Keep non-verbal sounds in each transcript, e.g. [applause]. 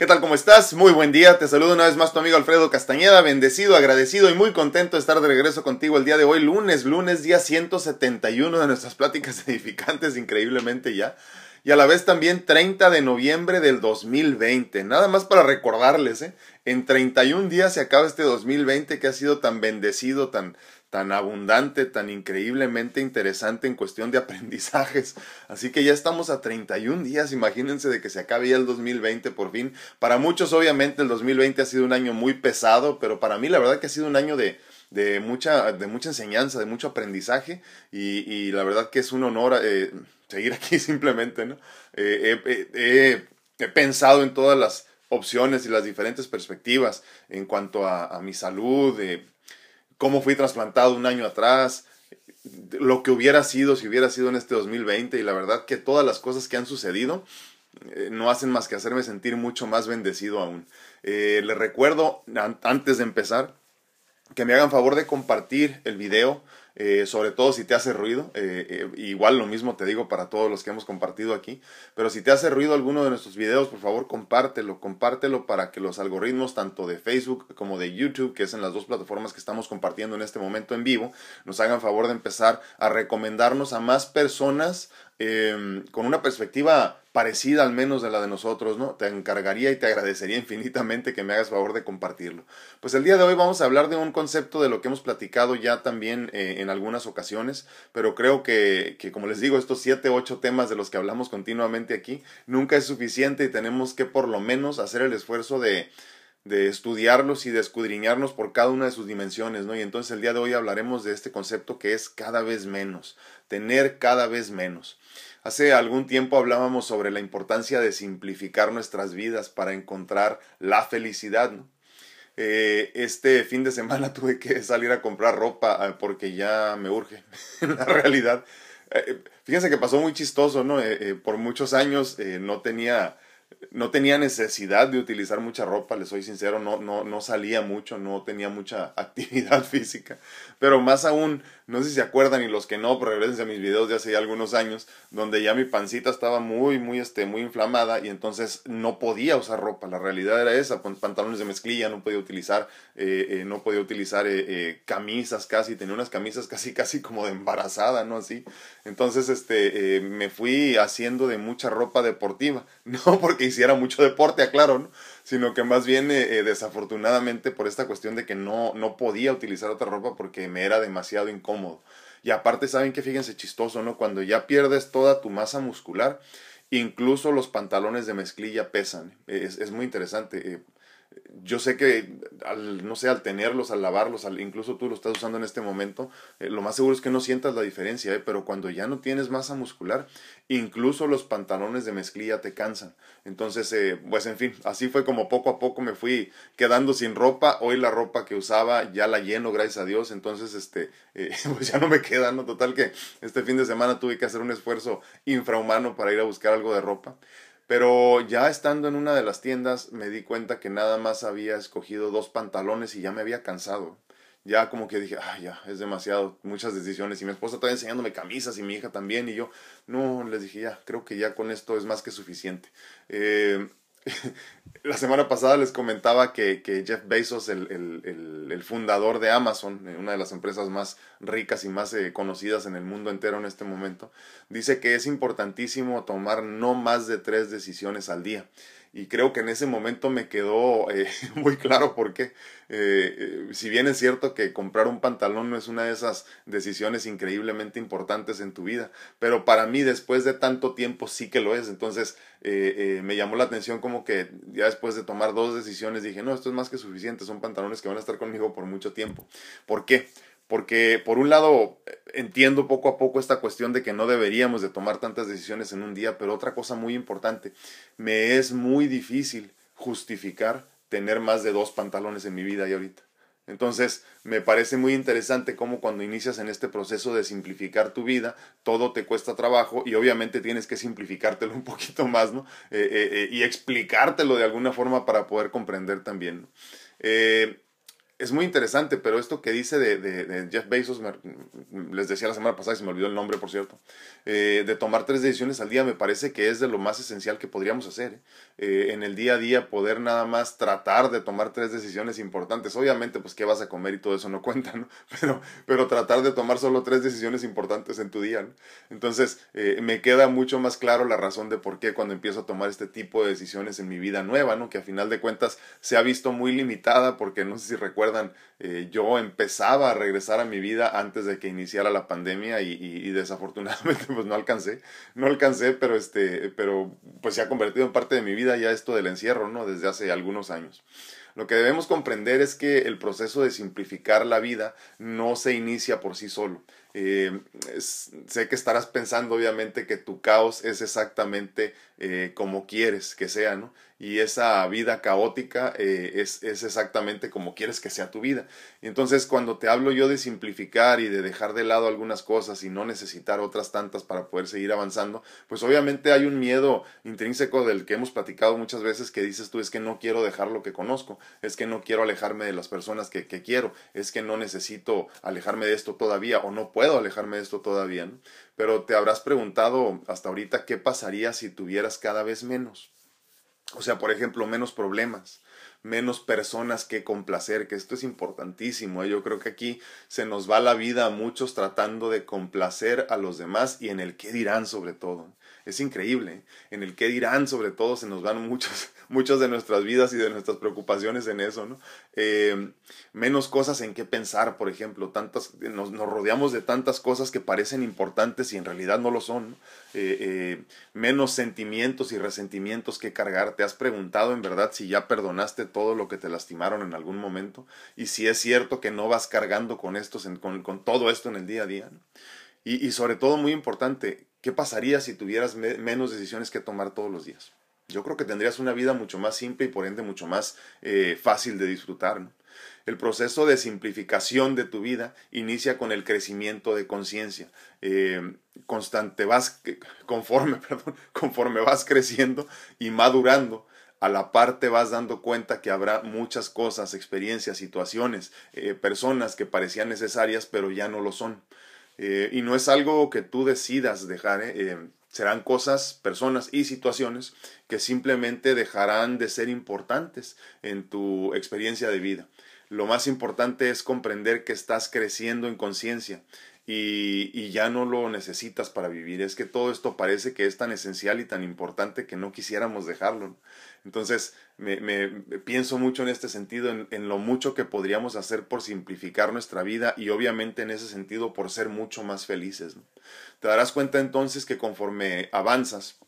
¿Qué tal? ¿Cómo estás? Muy buen día. Te saludo una vez más tu amigo Alfredo Castañeda, bendecido, agradecido y muy contento de estar de regreso contigo el día de hoy, lunes, lunes día 171 de nuestras pláticas [laughs] edificantes, increíblemente ya. Y a la vez también 30 de noviembre del 2020. Nada más para recordarles, ¿eh? En 31 días se acaba este 2020 que ha sido tan bendecido, tan, tan abundante, tan increíblemente interesante en cuestión de [laughs] aprendizajes. Así que ya estamos a 31 días, imagínense de que se acabe ya el 2020 por fin. Para muchos obviamente el 2020 ha sido un año muy pesado, pero para mí la verdad que ha sido un año de, de, mucha, de mucha enseñanza, de mucho aprendizaje y, la verdad que es un honor eh, seguir [laughs] aquí simplemente, ¿no? Eh, he pensado en todas las opciones y las diferentes perspectivas en cuanto a, a mi salud, eh, cómo fui trasplantado un año atrás, lo que hubiera sido si hubiera sido en este 2020 y la verdad que todas las cosas que han sucedido eh, no hacen más que hacerme sentir mucho más bendecido aún. Eh, les recuerdo, antes de empezar, que me hagan favor de compartir el video, eh, sobre todo si te hace ruido, eh, eh, igual lo mismo te digo para todos los que hemos compartido aquí, pero si te hace ruido alguno de nuestros videos, por favor compártelo, compártelo para que los algoritmos tanto de Facebook como de YouTube, que es en las dos plataformas que estamos compartiendo en este momento en vivo, nos hagan favor de empezar a recomendarnos a más personas con una perspectiva parecida al menos de la de nosotros, ¿no? Te encargaría y te agradecería infinitamente que me hagas favor de compartirlo. Pues el día de hoy vamos a hablar de un concepto de lo que hemos platicado ya también eh, en algunas ocasiones, pero creo que, que, como les digo, estos siete, ocho temas de los que hablamos continuamente aquí, nunca es suficiente y tenemos que por lo menos hacer el esfuerzo de, de estudiarlos y de escudriñarnos por cada una de sus dimensiones, ¿no? Y entonces el día de hoy hablaremos de este concepto que es cada vez menos, tener cada vez menos. Hace algún tiempo hablábamos sobre la importancia de simplificar nuestras vidas para encontrar la felicidad. Eh, este fin de semana [laughs] tuve que salir a comprar ropa ah, porque ya me urge, [laughs] en la realidad. Eh, fíjense que pasó muy chistoso, ¿no? Eh, por muchos años no tenía no tenía necesidad de utilizar mucha ropa, les soy sincero, no, no, no salía mucho, no tenía mucha [laughs] actividad física, pero más aún, no sé si se acuerdan y los que no, pero regresen a mis videos de hace ya algunos años, donde ya mi pancita estaba muy, muy, este, muy inflamada y entonces no podía usar ropa, la realidad era esa, pantalones de mezclilla, no podía utilizar, eh, eh, no podía utilizar eh, camisas casi, tenía unas camisas casi, casi como de embarazada, ¿no? Así, entonces, este, me fui haciendo de mucha ropa deportiva, [laughs] no porque hiciera mucho deporte, aclaro, ¿no? sino que más bien eh, eh, desafortunadamente por esta cuestión de que no, no podía utilizar otra ropa porque me era demasiado incómodo. Y aparte, saben que fíjense chistoso, ¿no? Cuando ya pierdes toda tu masa muscular, incluso los pantalones de mezclilla pesan. Es, es muy interesante. Eh, yo sé que al, no sé, al tenerlos, al lavarlos, al, incluso tú lo estás usando en este momento, eh, lo más seguro es que no sientas la diferencia, ¿eh? pero cuando ya no tienes masa muscular, incluso los pantalones de mezclilla te cansan. Entonces, eh, pues en fin, así fue como poco a poco me fui quedando sin ropa. Hoy la ropa que usaba ya la lleno, gracias a Dios. Entonces, este, eh, [laughs] pues ya no me queda, ¿no? Total que este fin de semana tuve que hacer un esfuerzo infrahumano para ir a buscar algo de ropa. Pero ya estando en una de las tiendas me di cuenta que nada más había escogido dos pantalones y ya me había cansado. Ya como que dije, ay, ya, es demasiado, muchas decisiones. Y mi esposa estaba enseñándome camisas y mi hija también. Y yo, no, les dije, ya, creo que ya con esto es más que suficiente. Eh, [laughs] la semana pasada les comentaba que, Jeff Bezos, el, fundador de Amazon, eh, una de las empresas más ricas y más eh, conocidas en el mundo entero en este momento, dice que es importantísimo tomar no más de tres decisiones al día y creo que en ese momento me quedó eh, [laughs] muy claro por qué. Eh, eh, si bien es cierto que comprar un pantalón no es una de esas decisiones increíblemente importantes en tu vida, pero para mí después de tanto tiempo sí que lo es. Entonces me llamó la atención como que ya después de tomar dos decisiones dije, no, esto es más que suficiente, son pantalones que van a estar conmigo por mucho tiempo. ¿Por qué? Porque por un lado entiendo poco a poco esta cuestión de que no deberíamos de tomar tantas decisiones en un día, pero otra cosa muy importante, me es muy difícil justificar tener más de dos pantalones en mi vida y ahorita. Entonces, me parece muy interesante cómo cuando inicias en este proceso de simplificar tu vida, todo te cuesta trabajo y obviamente tienes que simplificártelo [laughs] un poquito más, ¿no? Eh, eh, eh, y explicártelo de alguna forma para poder comprender también. ¿no? Es muy interesante, pero esto que dice de, Jeff Bezos, les decía la semana pasada, y se me olvidó el nombre, por cierto, eh, de tomar tres decisiones al día, me parece que es de lo más esencial que podríamos hacer. ¿eh? Eh, en el día a día, poder nada más tratar de tomar tres decisiones importantes. Obviamente, pues, qué vas a comer y todo eso no [laughs] cuenta, ¿no? Pero, pero tratar de tomar solo tres decisiones importantes en tu día, ¿no? Entonces, me queda mucho más claro la razón de por qué cuando empiezo a tomar este tipo de decisiones en mi vida nueva, ¿no? Que a final de cuentas se ha visto muy limitada, porque no sé si eh, yo empezaba a regresar a mi vida antes de que iniciara la pandemia y, desafortunadamente [laughs] pues no alcancé, no alcancé, pero este, pero pues se ha convertido en parte de mi vida ya esto del encierro, ¿no? Desde hace algunos años. Lo que debemos comprender es que el proceso de simplificar la vida no se inicia por sí solo. Eh, sé que estarás pensando obviamente que tu caos es exactamente eh, como quieres que sea, ¿no? Y esa vida caótica eh, es, es, exactamente como quieres que sea tu vida. Y entonces cuando te hablo yo de simplificar y de dejar de lado algunas cosas y no necesitar otras tantas para poder seguir avanzando, pues obviamente hay un miedo intrínseco del que hemos platicado muchas veces que dices tú es que no quiero dejar lo que conozco, es que no quiero alejarme de las personas que, que quiero, es que no necesito alejarme de esto todavía o no puedo alejarme de esto todavía, ¿no? Pero te habrás preguntado hasta ahorita qué pasaría si tuvieras cada vez menos. O sea, por ejemplo, menos problemas, menos personas que complacer, que esto es importantísimo. ¿eh? Yo creo que aquí se nos va la vida a muchos tratando de complacer a los demás y en el qué dirán sobre todo es increíble. En el qué dirán, sobre todo, se nos van muchos, muchas de nuestras vidas y de nuestras preocupaciones en eso, ¿no? Eh, menos cosas en qué pensar, por ejemplo, tantas, nos, rodeamos de tantas cosas que parecen importantes y en realidad no lo son, eh, eh, menos sentimientos y resentimientos que cargar. ¿Te has preguntado en verdad si ya perdonaste todo lo que te lastimaron en algún momento? Y si es cierto que no vas cargando con, estos, con, con todo esto en el día a día. Y sobre todo, muy importante, ¿Qué pasaría si tuvieras menos decisiones que tomar todos los días? Yo creo que tendrías una vida mucho más simple y por ende mucho más eh, fácil de disfrutar. El proceso de simplificación de tu vida inicia con el crecimiento de conciencia. Eh, conforme, [laughs] conforme vas creciendo y madurando, a la par te vas dando cuenta que habrá muchas cosas, experiencias, situaciones, eh, personas que parecían necesarias pero ya no lo son. Y no es algo que tú decidas dejar. Serán cosas, personas y situaciones que simplemente dejarán de ser importantes en tu experiencia de vida. Lo más importante es comprender que estás creciendo en conciencia y, y, ya no lo necesitas para vivir. Es que todo esto parece que es tan esencial y tan importante que no quisiéramos dejarlo. Entonces, me, pienso mucho en este sentido, en, en, lo mucho que podríamos hacer por simplificar nuestra vida y obviamente en ese sentido por ser mucho más felices. Te darás cuenta entonces que conforme avanzas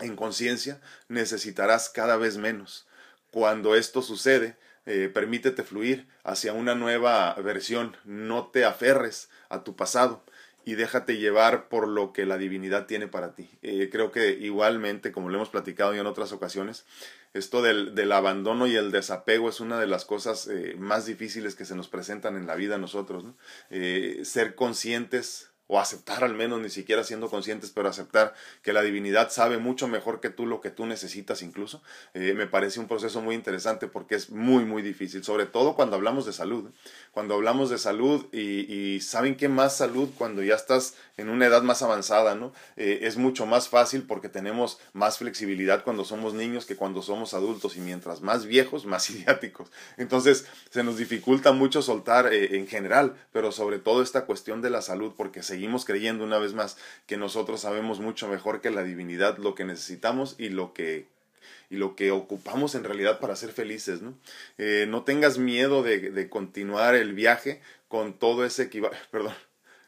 en conciencia, necesitarás cada vez menos. Cuando esto sucede, eh, permítete fluir hacia una nueva versión, no te aferres a tu pasado y déjate llevar por lo que la divinidad tiene para ti. Eh, creo que igualmente, como lo hemos platicado ya en otras ocasiones, esto del, del abandono y el desapego es una de las cosas eh, más difíciles que se nos presentan en la vida a nosotros. Eh, ser conscientes o aceptar al menos, ni siquiera siendo conscientes, pero aceptar que la divinidad sabe mucho mejor que tú lo que tú necesitas incluso, eh, me parece un proceso muy interesante porque es muy, muy difícil, sobre todo cuando hablamos de salud. Cuando hablamos de salud y, saben qué más salud cuando ya estás en una edad más avanzada, ¿no? Eh, es mucho más fácil porque tenemos más flexibilidad cuando somos niños que cuando somos adultos y mientras más viejos, más [laughs] idiáticos. Entonces se nos dificulta mucho soltar eh, en general, pero sobre todo esta cuestión de la salud porque seguimos creyendo una vez más que nosotros sabemos mucho mejor que la divinidad lo que necesitamos y lo que y lo que ocupamos en realidad para ser felices, ¿no? Eh, no tengas miedo de, de, continuar el viaje con todo ese equivalente, [laughs] perdón,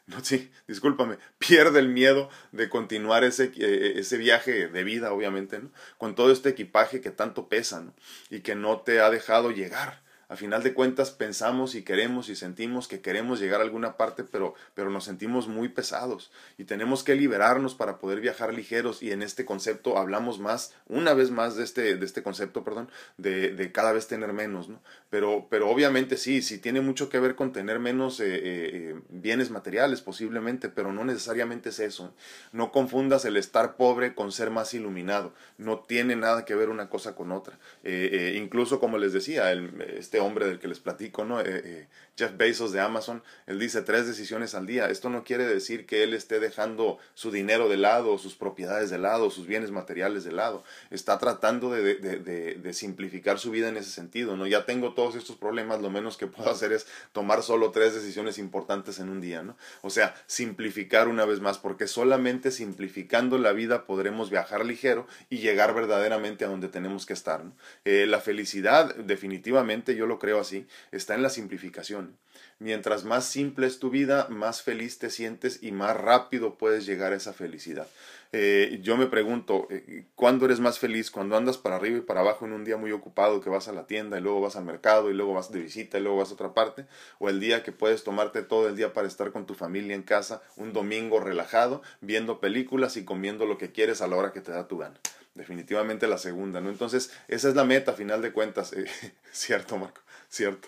no, sí, discúlpame, pierde el miedo de continuar ese, eh, ese viaje de vida, obviamente, ¿no? Con todo este equipaje que tanto pesa, ¿no? Y que no te ha dejado llegar a final de cuentas pensamos y queremos y sentimos que queremos llegar a alguna parte, pero, pero nos sentimos muy pesados y tenemos que liberarnos para poder viajar ligeros y en este concepto hablamos más, una vez más de este, de este concepto, perdón, de, de cada vez tener menos, ¿no? Pero, pero obviamente sí, sí tiene mucho que ver con tener menos eh, eh, bienes materiales posiblemente, pero no necesariamente es eso. No confundas el estar pobre con ser más iluminado, no tiene nada que ver una cosa con otra. Eh, incluso como les decía, el, este hombre del que les platico, ¿no? Eh, eh, Jeff Bezos de Amazon, él dice tres decisiones al día. Esto no quiere decir que él esté dejando su dinero de lado, sus propiedades de lado, sus bienes materiales de lado. Está tratando de, de, de, simplificar su vida en ese sentido, ¿no? Ya tengo todos estos problemas, lo menos que puedo hacer es tomar solo tres decisiones importantes en un día, ¿no? O sea, simplificar una vez más, porque solamente simplificando la vida podremos viajar ligero y llegar verdaderamente a donde tenemos que estar, ¿no? Eh, la felicidad, definitivamente, yo lo creo así, está en la simplificación. Mientras más simple es tu vida, más feliz te sientes y más rápido puedes llegar a esa felicidad. Eh, yo me pregunto, eh, ¿cuándo eres más feliz? ¿Cuando andas para arriba y para abajo en un día muy ocupado que vas a la tienda y luego vas al mercado y luego vas de visita y luego vas a otra parte? ¿O el día que puedes tomarte todo el día para estar con tu familia en casa, un domingo relajado, viendo películas y comiendo lo que quieres a la hora que te da tu gana? Definitivamente la segunda, ¿no? Entonces, esa es la meta, a final de cuentas. Eh, [laughs] cierto, Marco, cierto.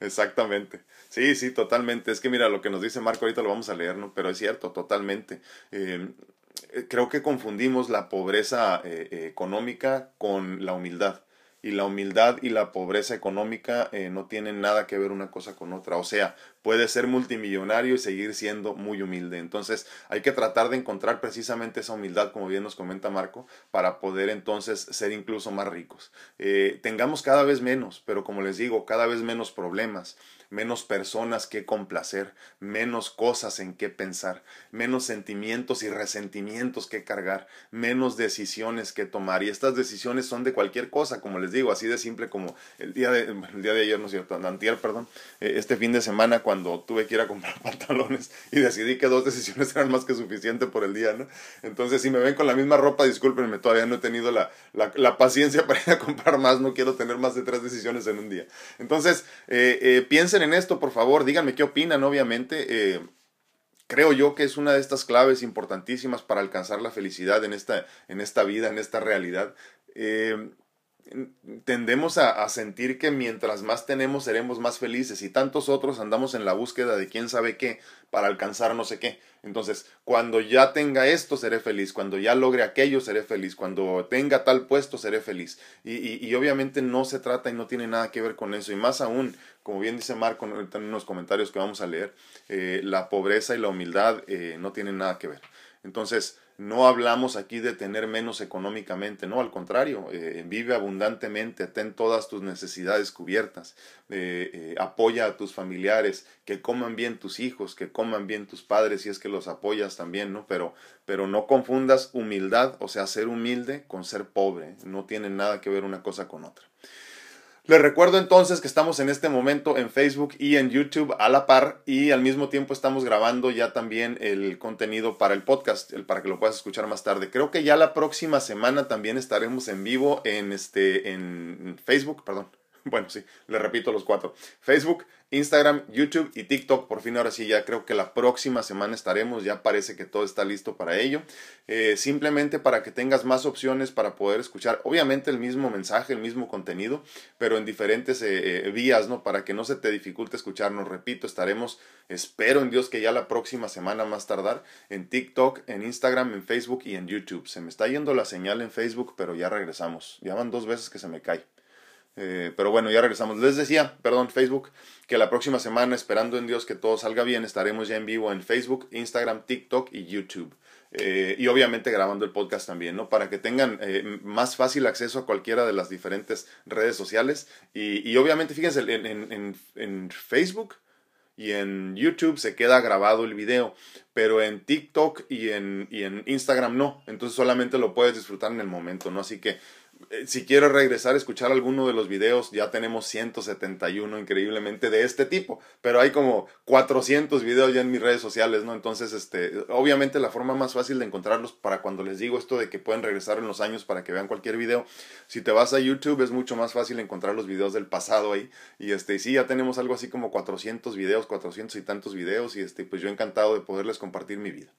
Exactamente. Sí, sí, totalmente. Es que mira, lo que nos dice Marco ahorita lo vamos a leer, ¿no? Pero es cierto, totalmente. Em, eh, creo que confundimos la pobreza eh, económica con la humildad y la humildad y la pobreza económica eh, no tienen nada que ver una cosa con otra. O sea, puede ser multimillonario y seguir siendo muy humilde. Entonces hay que tratar de encontrar precisamente esa humildad, como bien nos comenta Marco, para poder entonces ser incluso más ricos. Eh, tengamos cada vez menos, pero como les digo, cada vez menos problemas menos personas que complacer, menos cosas en qué pensar, menos sentimientos y resentimientos que cargar, menos decisiones que tomar. Y estas decisiones son de cualquier cosa, como les digo, así de simple como el día de, día de ayer, no es cierto, antier, perdón, eh, este fin de semana cuando tuve que ir a comprar [laughs] pantalones y decidí que dos decisiones eran más que suficiente por el día, ¿no? Entonces, si me ven con la misma ropa, discúlpenme, todavía no he tenido la, la, paciencia [laughs] para ir a comprar más, no quiero tener más de tres decisiones en un día. Entonces, eh, eh, piensen en esto, por favor, díganme qué opinan, obviamente. Eh, creo yo que es una de estas claves importantísimas para alcanzar la felicidad en esta, en esta vida, en esta realidad. Eh, tendemos a, sentir que mientras más tenemos seremos más felices y tantos otros andamos en la búsqueda de quién sabe qué para alcanzar no sé qué. Entonces, cuando ya tenga esto seré feliz, cuando ya logre aquello seré feliz, cuando tenga tal puesto seré feliz. Y, y, obviamente no se trata y no tiene nada que ver con eso. Y más aún, como bien dice Marco en unos comentarios que vamos a leer, eh, la pobreza y la humildad eh, no tienen nada que ver. Entonces, no hablamos aquí de tener menos económicamente, no, al contrario, eh, vive abundantemente, ten todas tus necesidades cubiertas, eh, eh, apoya a tus familiares, que coman bien tus hijos, que coman bien tus padres, si es que los apoyas también, ¿no? Pero, pero no confundas humildad, o sea, ser humilde con ser pobre, no tiene nada que ver una cosa con otra. Les recuerdo entonces que estamos en este momento en Facebook y en YouTube a la par y al mismo tiempo estamos grabando ya también el contenido para el podcast, para que lo puedas escuchar más tarde. Creo que ya la próxima semana también estaremos en vivo en este en Facebook, perdón. [laughs] Bueno, sí, le repito los cuatro. Facebook, Instagram, YouTube y TikTok. Por fin, ahora sí, ya creo que la próxima semana estaremos. Ya parece que todo está listo para ello. Eh, simplemente para que tengas más opciones para poder escuchar, obviamente, el mismo mensaje, el mismo contenido, pero en diferentes eh, eh, vías, ¿no? Para que no se te dificulte escucharnos. Repito, estaremos, espero en Dios que ya la próxima semana más tardar, en TikTok, en Instagram, en Facebook y en YouTube. Se me está yendo la señal en Facebook, pero ya regresamos. Ya van dos veces que se me cae. Eh, pero bueno, ya regresamos. Les decía, perdón, Facebook, que la próxima semana, esperando en Dios que todo salga bien, estaremos ya en vivo en Facebook, Instagram, TikTok y YouTube. Eh, y obviamente grabando el podcast también, ¿no? Para que tengan eh, más fácil acceso a cualquiera de las diferentes redes sociales. Y, obviamente, fíjense, en, en, en, Facebook y en YouTube se queda grabado el video, pero en TikTok y en, y en Instagram no. Entonces solamente lo puedes disfrutar en el momento, ¿no? Así que si quiero regresar a escuchar alguno de los videos, ya tenemos 171 increíblemente de este tipo, pero hay como 400 videos ya en mis redes sociales, ¿no? Entonces, este, obviamente la forma más fácil de encontrarlos para cuando les digo esto de que pueden regresar en los años para que vean cualquier video, si te vas a YouTube es mucho más fácil encontrar los videos del pasado ahí, y este, sí, ya tenemos algo así como 400 videos, 400 y tantos videos, y este, pues yo encantado de poderles compartir mi vida.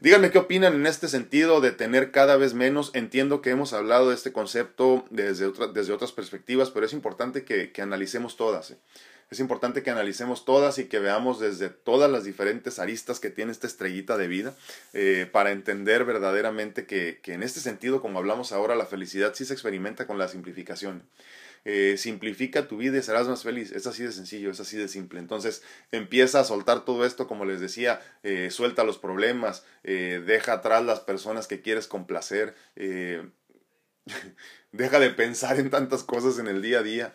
Díganme qué opinan en este sentido de tener cada vez menos, entiendo que hemos hablado de este concepto, desde, desde otras perspectivas, pero es importante que, analicemos todas. ¿eh? Es importante que analicemos todas y que veamos desde todas las diferentes aristas que tiene esta estrellita de vida eh, para entender verdaderamente que, en este sentido, como hablamos ahora, la felicidad sí se experimenta con la simplificación. eh, simplifica tu vida y serás más feliz. Es así de sencillo, es así de simple. Entonces empieza a soltar todo esto, como les decía, suelta los problemas, deja atrás las personas que quieres complacer. [laughs] deja de pensar en tantas cosas en el día a día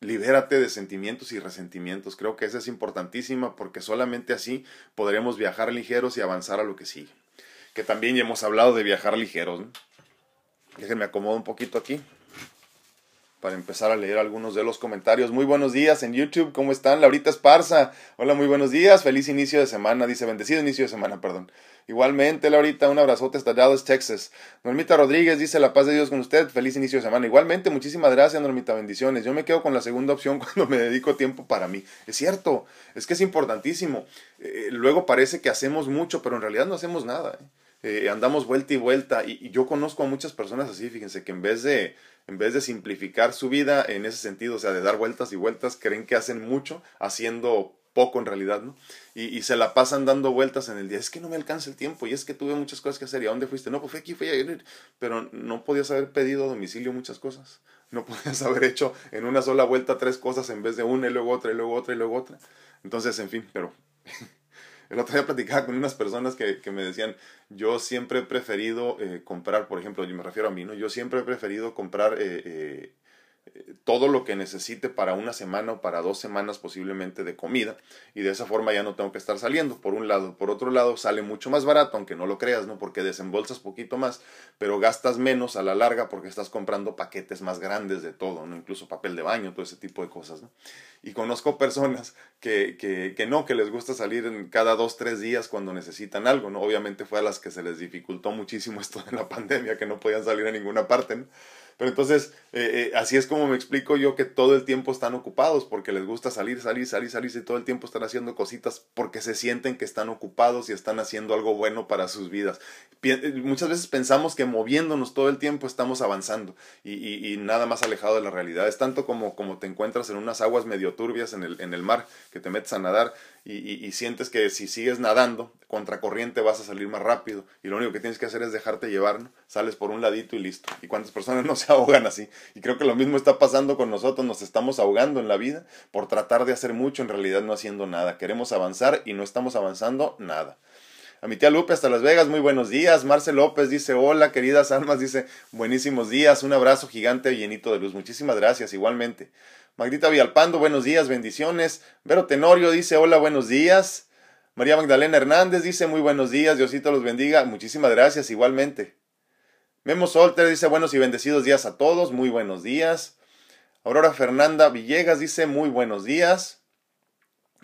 libérate de sentimientos y resentimientos. Creo que esa es importantísima porque solamente así podremos viajar ligeros y avanzar a lo que sigue. Que también ya hemos hablado de viajar ligeros. Déjenme acomodar un poquito aquí para empezar a leer algunos de los comentarios. Muy buenos días en YouTube, ¿cómo están? Laurita Esparza, hola, muy buenos días, feliz inicio de semana, dice, bendecido inicio de semana, perdón. Igualmente, Laurita, un abrazote hasta Dallas, Texas. Normita Rodríguez dice, la paz de Dios con usted, feliz inicio de semana. Igualmente, muchísimas gracias, Normita, bendiciones. Yo me quedo con la segunda opción [laughs] cuando me dedico tiempo para mí. Es cierto, es que es importantísimo. Eh, luego parece que hacemos mucho, pero en realidad no hacemos nada. ¿eh? Eh, andamos vuelta y vuelta y, yo conozco a muchas personas así, fíjense, que en vez de en vez de simplificar su vida en ese sentido, o sea, de dar vueltas y vueltas, creen que hacen mucho haciendo poco en realidad, ¿no? Y, se la pasan dando vueltas en el día. Es que no me alcanza el tiempo y es que tuve muchas cosas que hacer. ¿Y a dónde fuiste? No, pues fui aquí, fui allá. Pero no podías haber pedido a domicilio muchas cosas. No podías [laughs] haber hecho en una sola vuelta tres cosas en vez de una y luego otra y luego otra y luego otra. Entonces, en fin, pero el otro día platicaba con unas personas que, que me decían, yo siempre he preferido eh, comprar, por ejemplo, yo me refiero a mí, ¿no? Yo siempre he preferido comprar eh, eh, todo lo que necesite para una semana o para dos semanas posiblemente de comida y de esa forma ya no tengo que estar saliendo. Por un lado por otro lado sale mucho más barato aunque no lo creas no porque desembolsas poquito más pero gastas menos a la larga porque estás comprando paquetes más grandes de todo no incluso papel de baño todo ese tipo de cosas no y conozco personas que, que, que no que les gusta salir en cada dos tres días cuando necesitan algo no obviamente fue a las que se les dificultó muchísimo [laughs] esto de la pandemia que no podían salir a ninguna parte. Pero entonces, eh, eh, así es como me explico yo que todo el tiempo están ocupados porque les gusta salir, salir, salir, salir y todo el tiempo están haciendo cositas porque se sienten que están ocupados y están haciendo algo bueno para sus vidas. Eh, muchas veces pensamos que moviéndonos todo el tiempo estamos avanzando y, y, y, nada más alejado de la realidad. Es tanto como, como te encuentras en unas aguas medio turbias en el, en el mar, que te metes a nadar y, sientes que si sigues nadando contracorriente vas a salir más rápido y lo único que tienes que hacer es dejarte llevar, sales por un ladito y listo. ¿Y cuántas personas no se ahogan así? Y creo que lo mismo está pasando con nosotros, nos estamos ahogando en la vida por tratar de hacer mucho, en realidad no haciendo nada. Queremos avanzar y no estamos avanzando nada. A mi tía Lupe hasta Las Vegas, muy buenos días. Marcel López dice, hola queridas almas, dice, buenísimos días, un abrazo gigante llenito de luz. Muchísimas gracias, igualmente. Magdita Villalpando, buenos días, bendiciones. Vero Tenorio dice, hola, buenos días. María Magdalena Hernández dice, muy buenos días, Diosito los bendiga. Muchísimas gracias, igualmente. Memo Solter dice, buenos y bendecidos días a todos, muy buenos días. Aurora Fernanda Villegas dice, muy buenos días.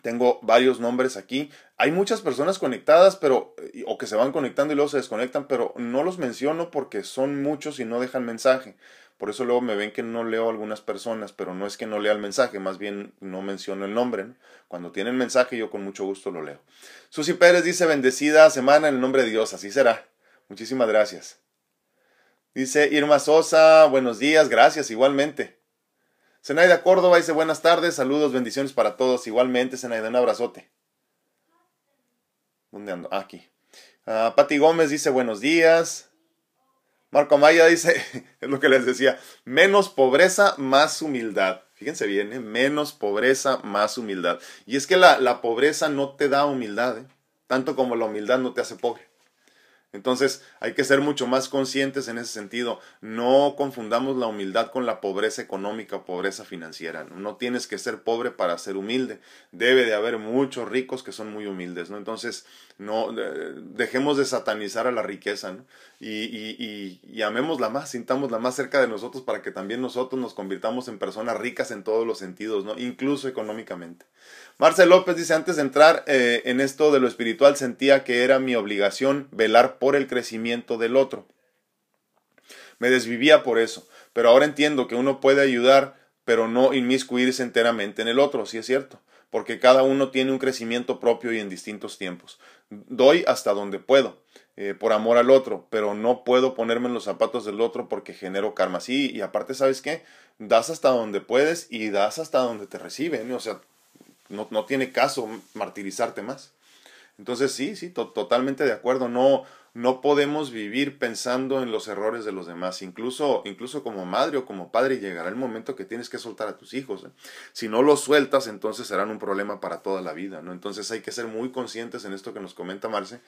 Tengo varios nombres aquí. Hay muchas personas conectadas, pero eh, o que se van conectando y luego se desconectan, pero no los menciono porque son muchos y no dejan mensaje. Por eso luego me ven que no leo algunas personas, pero no es que no lea el mensaje, más bien no menciono el nombre. Cuando tienen mensaje yo con mucho gusto lo leo. Susi Pérez dice bendecida semana en el nombre de Dios, así será. Muchísimas gracias. Dice Irma Sosa, buenos días, gracias, igualmente. Zenaida Córdoba dice buenas tardes, saludos, bendiciones para todos. Igualmente, Zenaida, un abrazote. ¿Dónde ando? Ah, aquí. Uh, Pati Gómez dice buenos días. Marco Amaya dice, [laughs] es lo que les decía, menos pobreza, más humildad. Fíjense bien, ¿eh? menos pobreza, más humildad. Y es que la, la pobreza no te da humildad, ¿eh? tanto como la humildad no te hace pobre. Entonces hay que ser mucho más conscientes en ese sentido. No confundamos la humildad con la pobreza económica o pobreza financiera. ¿no? tienes que ser pobre para ser humilde. Debe de haber muchos ricos que son muy humildes. ¿no? Entonces no dejemos de satanizar a la riqueza y, y, y amémosla más, sintámosla más cerca de nosotros para que también nosotros nos convirtamos en personas ricas en todos los sentidos, ¿no? incluso económicamente. Marcel López dice, antes de entrar eh, en esto de lo espiritual, sentía que era mi obligación velar por el crecimiento del otro. Me desvivía por eso, pero ahora entiendo que uno puede ayudar, pero no inmiscuirse enteramente en el otro, sí es cierto, porque cada uno tiene un crecimiento propio y en distintos tiempos. Doy hasta donde puedo, eh, por amor al otro, pero no puedo ponerme en los zapatos del otro porque genero karma. Sí, y aparte, ¿sabes qué? Das hasta donde puedes y das hasta donde te reciben. O sea, no, no tiene caso martirizarte más. Entonces sí, sí, totalmente de acuerdo. No, no podemos vivir pensando en los errores de los demás. Incluso, incluso como madre o como padre llegará el momento que tienes que soltar a tus hijos. ¿eh? Si no los sueltas, entonces serán un problema para toda la vida. ¿no? Entonces hay que ser muy conscientes en esto que nos comenta Marce,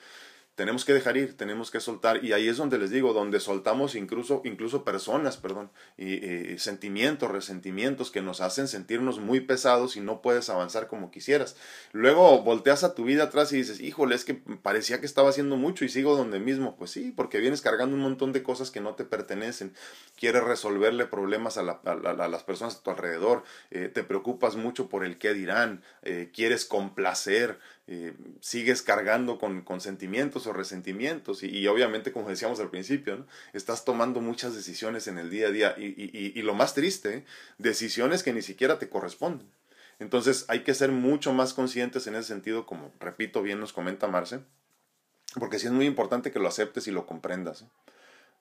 tenemos que dejar ir, tenemos que soltar, y ahí es donde les digo, donde soltamos incluso, incluso personas, perdón, y, sentimientos, resentimientos que nos hacen sentirnos muy pesados y no puedes avanzar como quisieras. Luego volteas a tu vida atrás y dices, híjole, es que parecía que estaba haciendo mucho y sigo donde mismo. Pues sí, porque vienes cargando un montón de cosas que no te pertenecen. Quieres resolverle problemas a, las personas a tu alrededor, eh, te preocupas mucho por el qué dirán, eh, quieres complacer, eh, sigues cargando con, sentimientos o resentimientos y, obviamente como decíamos al principio, estás tomando muchas decisiones en el día a día y, lo más triste, decisiones que ni siquiera te corresponden. Entonces hay que ser mucho más conscientes en ese sentido, como repito bien nos comenta Marce, porque sí es muy importante que lo aceptes y lo comprendas. ¿eh?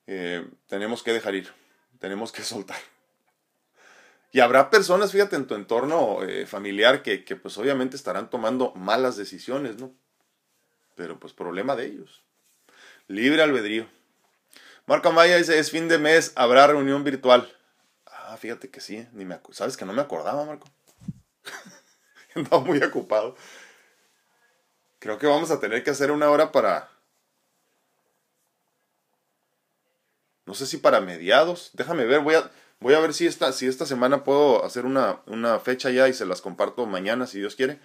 Eh, tenemos que dejar ir, tenemos que soltar. Y habrá personas, fíjate, en tu entorno eh, familiar que, que, pues obviamente estarán tomando malas decisiones, ¿no? Pero pues problema de ellos. Libre albedrío. Marco Maya dice, es fin de mes, habrá reunión virtual. Ah, fíjate que sí, ni me sabes que no me acordaba, Marco. [laughs] Andaba muy ocupado. Creo que vamos a tener que hacer una hora para... No sé si para mediados. Déjame ver, voy a... Voy a ver si esta, si esta semana puedo hacer una, una fecha ya y se las comparto mañana, si Dios quiere,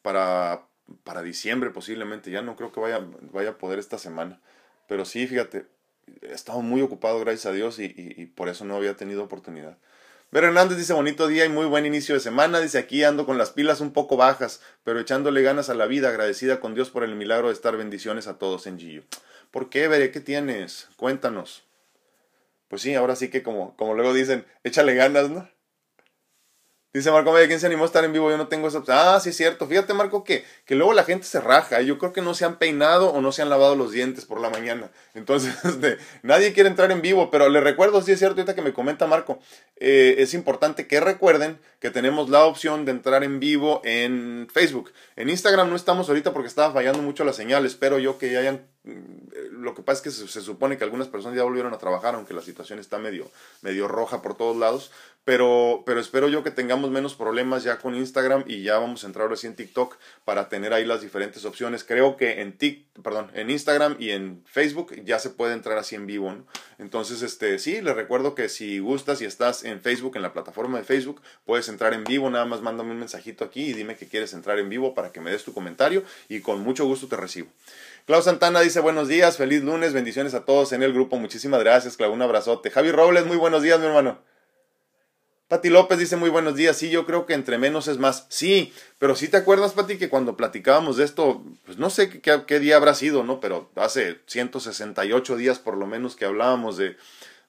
para, para diciembre posiblemente. Ya no creo que vaya, vaya a poder esta semana. Pero sí, fíjate, he estado muy ocupado, gracias a Dios, y, por eso no había tenido oportunidad. Ver Hernández dice bonito día y muy buen inicio de semana. Dice aquí ando con las pilas un poco bajas, pero echándole ganas a la vida, agradecida con Dios por el milagro de estar bendiciones a todos en Gillo. ¿Por qué, Veré? ¿Qué tienes? Cuéntanos pues sí, ahora sí que como, como luego dicen, échale ganas, ¿no? Dice Marco, ¿quién se animó a estar en vivo? Yo no tengo esa opción. Ah, sí es cierto. Fíjate, Marco, que, que luego la gente se raja. Yo creo que no se han peinado o no se han lavado los dientes por la mañana. Entonces, [laughs] este, nadie quiere entrar en vivo. Pero le recuerdo, sí es cierto, ahorita que me comenta Marco, eh, es importante que recuerden que tenemos la opción de entrar en vivo en Facebook. En Instagram no estamos ahorita porque estaba fallando mucho la señal. Espero yo que ya hayan lo que pasa es que se, supone que algunas personas ya volvieron a trabajar, aunque la situación está medio, medio roja por todos lados. Pero, pero espero yo que tengamos menos problemas ya con Instagram y ya vamos a entrar ahora sí en TikTok para tener ahí las diferentes opciones. Creo que en TikTok, perdón, en Instagram y en Facebook ya se puede entrar así en vivo. Entonces, este, sí, les recuerdo que si gustas y estás en Facebook, en la plataforma de Facebook, puedes entrar en vivo, nada más mándame un mensajito aquí y dime que quieres entrar en vivo para que me des tu comentario y con mucho gusto te recibo. Clau Santana dice buenos días, feliz lunes, bendiciones a todos en el grupo, muchísimas gracias, Clau, un abrazote. Javi Robles, muy buenos días, mi hermano. Pati López dice muy buenos días. Sí, yo creo que entre menos es más. Sí, pero sí te acuerdas, Pati, que cuando platicábamos de esto, pues no sé qué, día habrá sido, ¿no? Pero hace 168 días por lo menos que hablábamos de,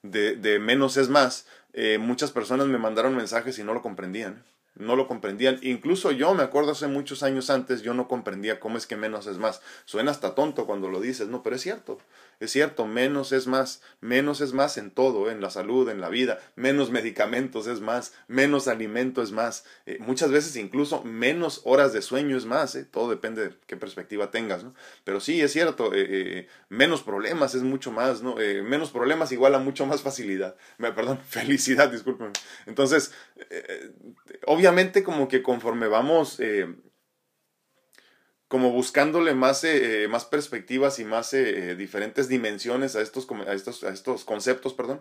de, de menos es más, eh, muchas personas me mandaron mensajes y no lo comprendían no lo comprendían. Incluso yo me acuerdo hace muchos años antes, yo no comprendía cómo es que menos es más. Suena hasta tonto cuando lo dices, no, pero es cierto. Es cierto, menos es más, menos es más en todo, en la salud, en la vida, menos medicamentos es más, menos alimento es más, eh, muchas veces incluso menos horas de sueño es más, eh, todo depende de qué perspectiva tengas, ¿no? Pero sí, es cierto, eh, menos problemas es mucho más, ¿no? menos problemas igual a mucho más facilidad, perdón, [laughs] felicidad, discúlpenme. Entonces, obviamente como que conforme vamos como buscándole más, eh, eh, más perspectivas y más eh, diferentes dimensiones a estos, a, estos, a estos conceptos, perdón,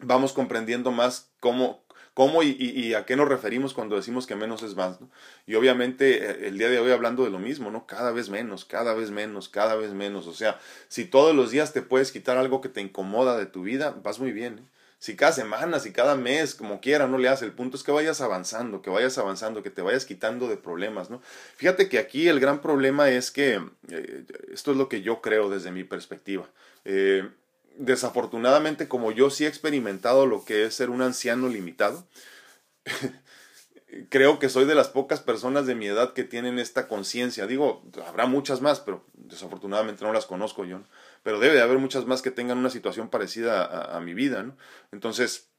vamos comprendiendo más cómo, cómo y, a qué nos referimos cuando decimos que menos es más. Y obviamente el día de hoy hablando de lo mismo, ¿no? Cada vez menos, cada vez menos, cada vez menos. O sea, si todos los días te puedes quitar algo que te incomoda de tu vida, vas muy bien. ¿eh? Si cada semana, si cada mes, como quiera, no le hace. El punto es que vayas avanzando, que vayas avanzando, que te vayas quitando de problemas, ¿no? Fíjate que aquí el gran problema es que, eh, esto es lo que yo creo desde mi perspectiva. Eh, desafortunadamente, como yo sí he experimentado lo que es ser un anciano limitado, [laughs] creo que soy de las pocas personas de mi edad que tienen esta conciencia. Digo, habrá muchas más, pero desafortunadamente no las conozco yo. Pero debe de haber muchas más que tengan una situación parecida a, mi vida, ¿no? Entonces,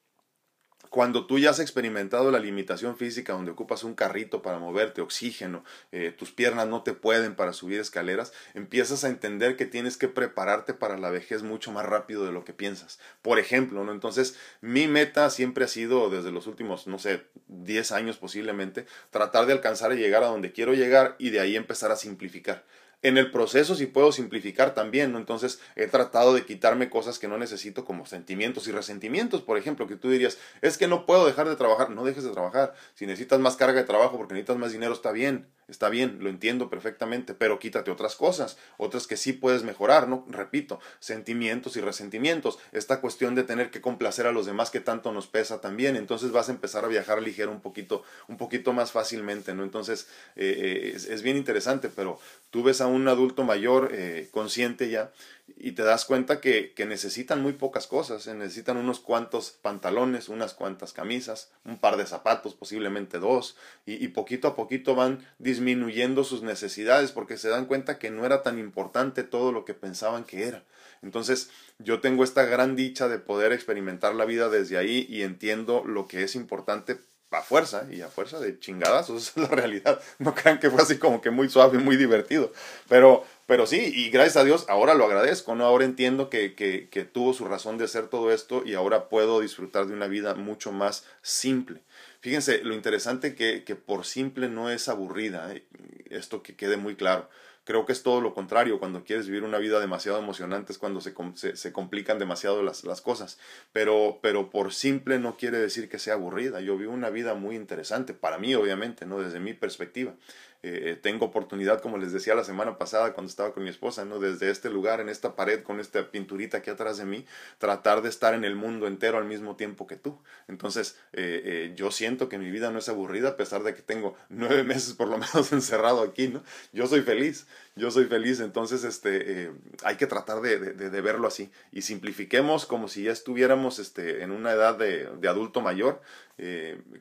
cuando tú ya has experimentado la limitación física donde ocupas un carrito para moverte, oxígeno, eh, tus piernas no te pueden para subir escaleras, empiezas a entender que tienes que prepararte para la vejez mucho más rápido de lo que piensas. Por ejemplo, ¿no? Entonces, mi meta siempre ha sido, desde los últimos, no sé, 10 años posiblemente, tratar de alcanzar y llegar a donde quiero llegar y de ahí empezar a simplificar en el proceso sí puedo simplificar también, ¿no? Entonces he tratado de quitarme cosas que no necesito como sentimientos y resentimientos, por ejemplo, que tú dirías, es que no puedo dejar de trabajar, no dejes de trabajar, si necesitas más carga de trabajo porque necesitas más dinero, está bien, está bien, lo entiendo perfectamente, pero quítate otras cosas, otras que sí puedes mejorar, ¿no? Repito, sentimientos y resentimientos, esta cuestión de tener que complacer a los demás que tanto nos pesa también, entonces vas a empezar a viajar ligero un poquito, un poquito más fácilmente, ¿no? Entonces eh, eh, es, bien interesante, pero tú ves a un adulto mayor eh, consciente ya y te das cuenta que, necesitan muy pocas cosas, necesitan unos cuantos pantalones, unas cuantas camisas, un par de zapatos, posiblemente dos, y, y, poquito a poquito van disminuyendo sus necesidades porque se dan cuenta que no era tan importante todo lo que pensaban que era. Entonces yo tengo esta gran dicha de poder experimentar la vida desde ahí y entiendo lo que es importante a fuerza y a fuerza de chingadas, [laughs] esa es la realidad. No crean que fue así como que muy suave, muy divertido. Pero, pero sí, y gracias a Dios ahora lo agradezco, ¿no? Ahora entiendo que, que, que tuvo su razón de hacer todo esto y ahora puedo disfrutar de una vida mucho más simple. Fíjense, lo interesante que, que por simple no es aburrida, ¿eh? esto que quede muy claro. Creo que es todo lo contrario, cuando quieres vivir una vida demasiado emocionante es cuando se, se, complican demasiado las, las, cosas. Pero, pero por simple no quiere decir que sea aburrida. Yo vivo una vida muy interesante, para mí obviamente, ¿no? desde mi perspectiva. Eh, tengo oportunidad, como les decía la semana pasada cuando estaba con mi esposa, ¿no? desde este lugar, en esta pared, con esta pinturita aquí atrás de mí, tratar de estar en el mundo entero al mismo tiempo que tú. Entonces, eh, eh, yo siento que mi vida no es aburrida a pesar de que tengo nueve [laughs] meses por lo menos encerrado aquí. Yo soy feliz, yo soy feliz, entonces este, hay que tratar de, verlo así y simplifiquemos como si ya estuviéramos este, en una edad de, adulto mayor,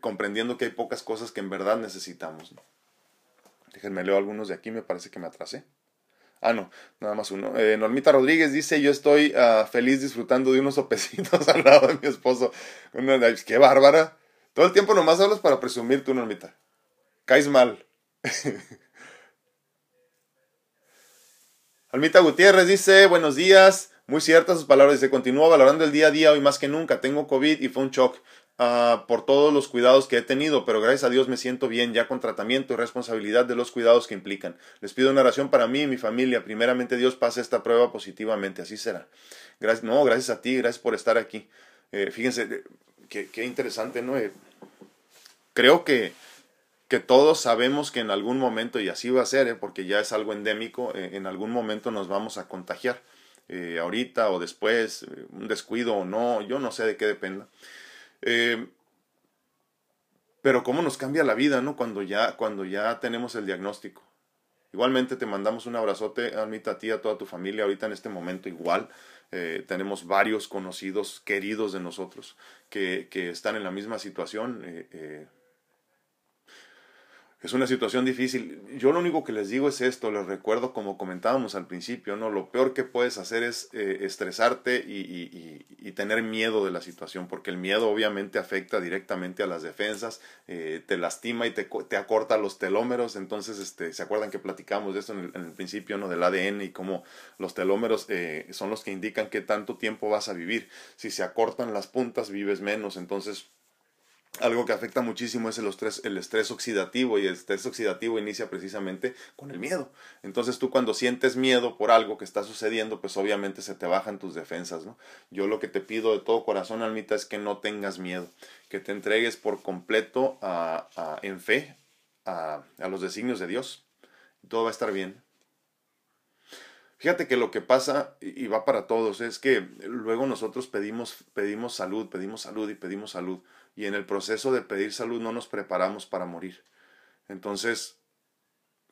comprendiendo que hay pocas cosas que en verdad necesitamos. Déjenme leo algunos de aquí, me parece que me atrasé. Ah, no, nada más uno. Eh, Normita Rodríguez dice, yo estoy uh, feliz disfrutando de unos [laughs] sopecitos al lado de mi esposo. Una, ¡Qué bárbara! Todo el tiempo nomás hablas para presumir tú, Normita. Caes mal. [laughs] Almita Gutiérrez dice, buenos días. Muy ciertas sus palabras. Dice, continúo valorando el día a día hoy más que nunca. Tengo COVID y fue un shock. Uh, por todos los cuidados que he tenido, pero gracias a Dios me siento bien ya con tratamiento y responsabilidad de los cuidados que implican. Les pido una oración para mí y mi familia. Primeramente Dios pase esta prueba positivamente, así será. Gracias, no, gracias a ti, gracias por estar aquí. Eh, fíjense, eh, qué, qué, interesante, ¿no? Eh, creo que, que todos sabemos que en algún momento, y así va a ser, porque ya es algo endémico, en algún momento nos vamos a contagiar. ahorita o después, un descuido o no, yo no sé de qué dependa. Eh, pero cómo nos cambia la vida, ¿no? Cuando ya, cuando ya tenemos el diagnóstico. Igualmente te mandamos un abrazote, Almita, a ti, a toda tu familia, ahorita en este momento igual. Eh, tenemos varios conocidos, queridos de nosotros, que, que están en la misma situación. Eh, es una situación difícil. Yo lo único que les digo es esto, les recuerdo como comentábamos al principio, ¿no? Lo peor que puedes hacer es eh, estresarte y, tener miedo de la situación, porque el miedo obviamente afecta directamente a las defensas, eh, te lastima y te, acorta los telómeros, entonces este, se acuerdan que platicamos de esto en el, en el principio, ¿no? Del ADN y cómo los telómeros eh, son los que indican qué tanto tiempo vas a vivir. Si se acortan las puntas, vives menos, entonces algo que afecta muchísimo es el estrés, el estrés oxidativo y el estrés oxidativo inicia precisamente con el miedo. Entonces tú cuando sientes miedo por algo que está sucediendo, pues obviamente se te bajan tus defensas, ¿no? Yo lo que te pido de todo corazón, Almita, es que no tengas miedo, que te entregues por completo a, en fe a, a los designios de Dios. Todo va a estar bien. Fíjate que lo que pasa, y va para todos, es que luego nosotros pedimos, pedimos salud, pedimos salud y pedimos salud y en el proceso de pedir salud no nos preparamos para morir. Entonces,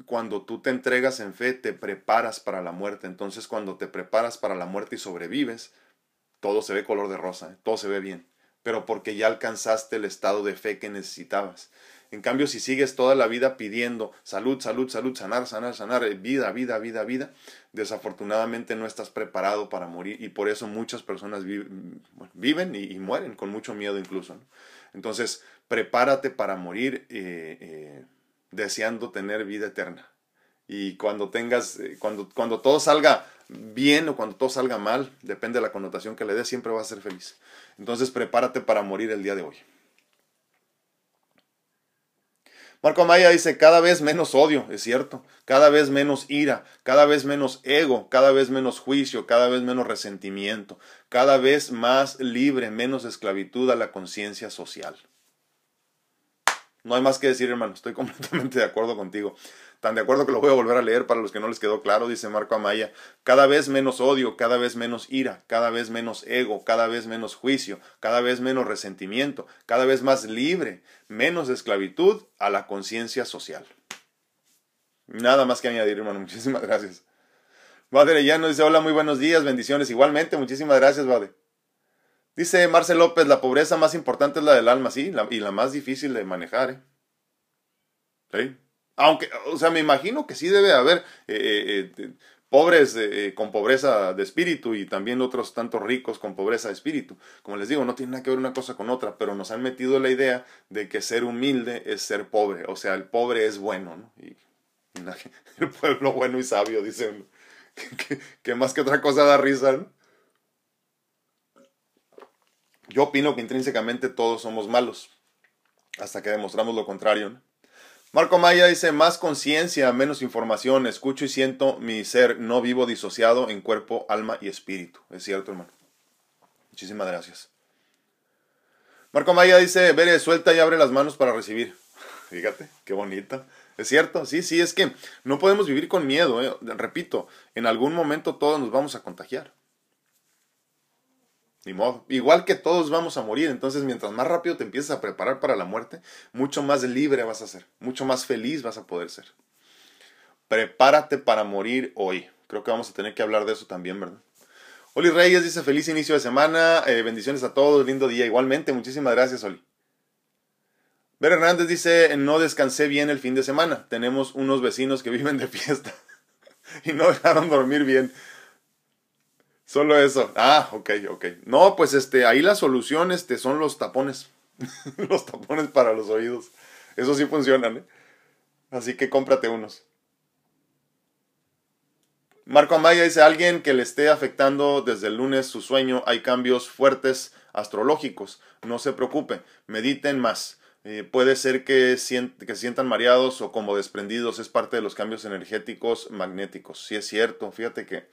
cuando tú te entregas en fe, te preparas para la muerte. Entonces, cuando te preparas para la muerte y sobrevives, todo se ve color de rosa, ¿eh? todo se ve bien, pero porque ya alcanzaste el estado de fe que necesitabas. En cambio, si sigues toda la vida pidiendo salud, salud, salud, sanar, sanar, sanar, eh, vida, vida, vida, vida, desafortunadamente no estás preparado para morir y por eso muchas personas viven y, mueren con mucho miedo incluso. Entonces, prepárate para morir eh, eh, deseando tener vida eterna. Y cuando tengas, cuando, cuando todo salga bien o cuando todo salga mal, depende de la connotación que le des, siempre vas a ser feliz. Entonces prepárate para morir el día de hoy. Marco Amaya dice, cada vez menos odio, es cierto, cada vez menos ira, cada vez menos ego, cada vez menos juicio, cada vez menos resentimiento, cada vez más libre, menos esclavitud a la conciencia social. No hay más que decir, hermano, estoy [laughs] completamente de acuerdo contigo. Tan de acuerdo que lo voy a volver a leer para los que no les quedó claro, dice Marco Amaya. Cada vez menos odio, cada vez menos ira, cada vez menos ego, cada vez menos juicio, cada vez menos resentimiento, cada vez más libre, menos esclavitud a la conciencia social. Nada más que añadir, hermano. [laughs] Muchísimas gracias. Vade nos dice, hola, muy buenos días, bendiciones. Igualmente, muchísimas gracias, Vade. Dice Marcel López, la pobreza más importante es la del alma, sí, y la más difícil de manejar, ¿eh? Aunque, o sea, me imagino que sí debe haber eh, eh, eh, pobres con pobreza de espíritu y también otros tantos ricos con pobreza de espíritu. Como les digo, no tiene nada que ver una cosa con otra, pero nos han metido la idea de que ser humilde es ser pobre. O sea, el pobre es bueno, ¿no? Y, [laughs] el pueblo bueno y sabio, dicen, [laughs] que, más que otra cosa da risa, ¿no? Yo opino que intrínsecamente todos somos malos, hasta que demostramos lo contrario. Marco Maya dice, más conciencia, menos información, escucho y siento mi ser, no vivo disociado en cuerpo, alma y espíritu. Es cierto, hermano. Muchísimas gracias. Marco Maya dice, Vere, suelta y abre las manos para recibir. [laughs] Fíjate, qué bonita. Es cierto, sí, sí, es que no podemos vivir con miedo. ¿eh? Repito, en algún momento todos nos vamos a contagiar. Ni modo. Igual que todos vamos a morir, entonces mientras más rápido te empiezas a preparar para la muerte, mucho más libre vas a ser, mucho más feliz vas a poder ser. Prepárate para morir hoy. Creo que vamos a tener que hablar de eso también, ¿verdad? Oli Reyes dice feliz inicio de semana, eh, bendiciones a todos, lindo día. Igualmente, muchísimas gracias, Oli. Ver Hernández dice, no descansé bien el fin de semana. Tenemos unos vecinos que viven de fiesta [laughs] y no dejaron dormir bien. Solo eso. Ah, ok, ok. No, pues este, ahí la solución este, son los tapones. [laughs] los tapones para los oídos. Eso sí funcionan, ¿eh? Así que cómprate unos. Marco Amaya dice, alguien que le esté afectando desde el lunes su sueño, hay cambios fuertes astrológicos. No se preocupe, mediten más. Eh, puede ser que, que sientan mareados o como desprendidos, es parte de los cambios energéticos magnéticos. Sí es cierto, fíjate que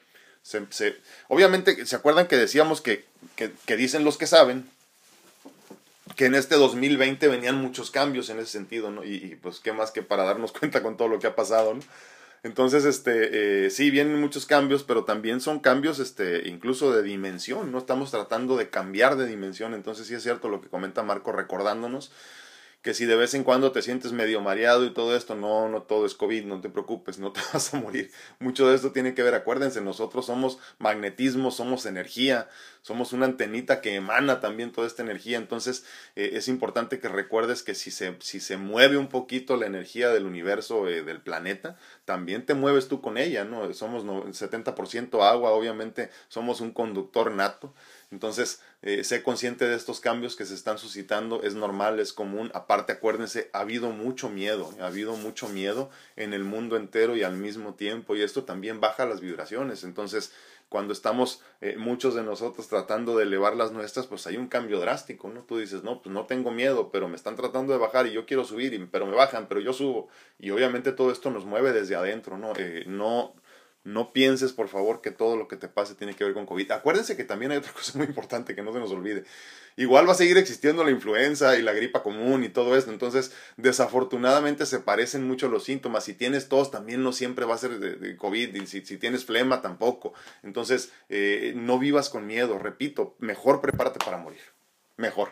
se, obviamente, ¿se acuerdan que decíamos que, que, dicen los que saben que en este 2020 venían muchos cambios en ese sentido, ¿no? Y, pues qué más que para darnos [laughs] cuenta con todo lo que ha pasado, ¿no? Entonces, este, eh, sí, vienen muchos cambios, pero también son cambios, este, incluso de dimensión, ¿no? Estamos tratando de cambiar de dimensión, entonces sí es cierto lo que comenta Marco recordándonos que si de vez en cuando te sientes medio mareado y todo esto, no, no todo es COVID, no te preocupes, no [laughs] te vas a morir. Mucho de esto tiene que ver, acuérdense, nosotros somos magnetismo, somos energía, somos una antenita que emana también toda esta energía, entonces eh, es importante que recuerdes que si se, si se mueve un poquito la energía del universo, eh, del planeta, también te mueves tú con ella, ¿no? Somos 70% agua, obviamente somos un conductor nato. Entonces, eh, sé consciente de estos cambios que se están suscitando, es normal, es común. Aparte, acuérdense, ha habido mucho miedo, ha habido mucho miedo en el mundo entero y al mismo tiempo, y esto también baja las vibraciones. Entonces, cuando estamos eh, muchos de nosotros tratando de elevar las nuestras, pues hay un cambio drástico, ¿no? Tú dices, no, pues no tengo miedo, pero me están tratando de bajar y yo quiero subir, pero me bajan, pero yo subo. Y obviamente todo esto nos mueve desde adentro, ¿no? Eh, no no pienses, por favor, que todo lo que te pase tiene que ver con COVID. Acuérdense que también hay otra [laughs] cosa muy importante que no se nos olvide. Igual va a seguir existiendo la influenza y la gripa común y todo esto. Entonces, desafortunadamente se parecen mucho los síntomas. Si tienes tos, también no siempre va a ser de, COVID. Y si, tienes flema, tampoco. Entonces, eh, no vivas con miedo. Repito, mejor prepárate para morir. Mejor.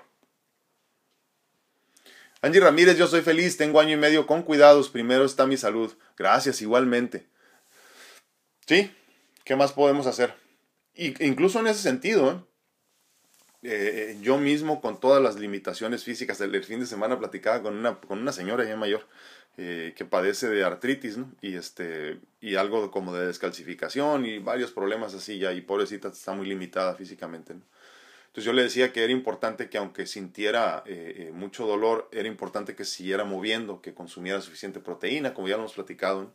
Angie Ramírez, yo soy feliz, tengo año y medio con cuidados, primero está mi salud. Gracias, igualmente. ¿Sí? ¿Qué más podemos hacer? Y, incluso en ese sentido, ¿eh? eh, yo mismo con todas las limitaciones físicas, el, fin de semana platicaba con una, con una señora ya mayor eh, que padece de artritis. Y, este, y algo como de descalcificación y varios problemas así ya, y pobrecita está muy limitada físicamente, ¿no? Entonces yo le decía que era importante que aunque sintiera mucho dolor, era importante que siguiera moviendo, que consumiera suficiente proteína, como ya lo hemos platicado.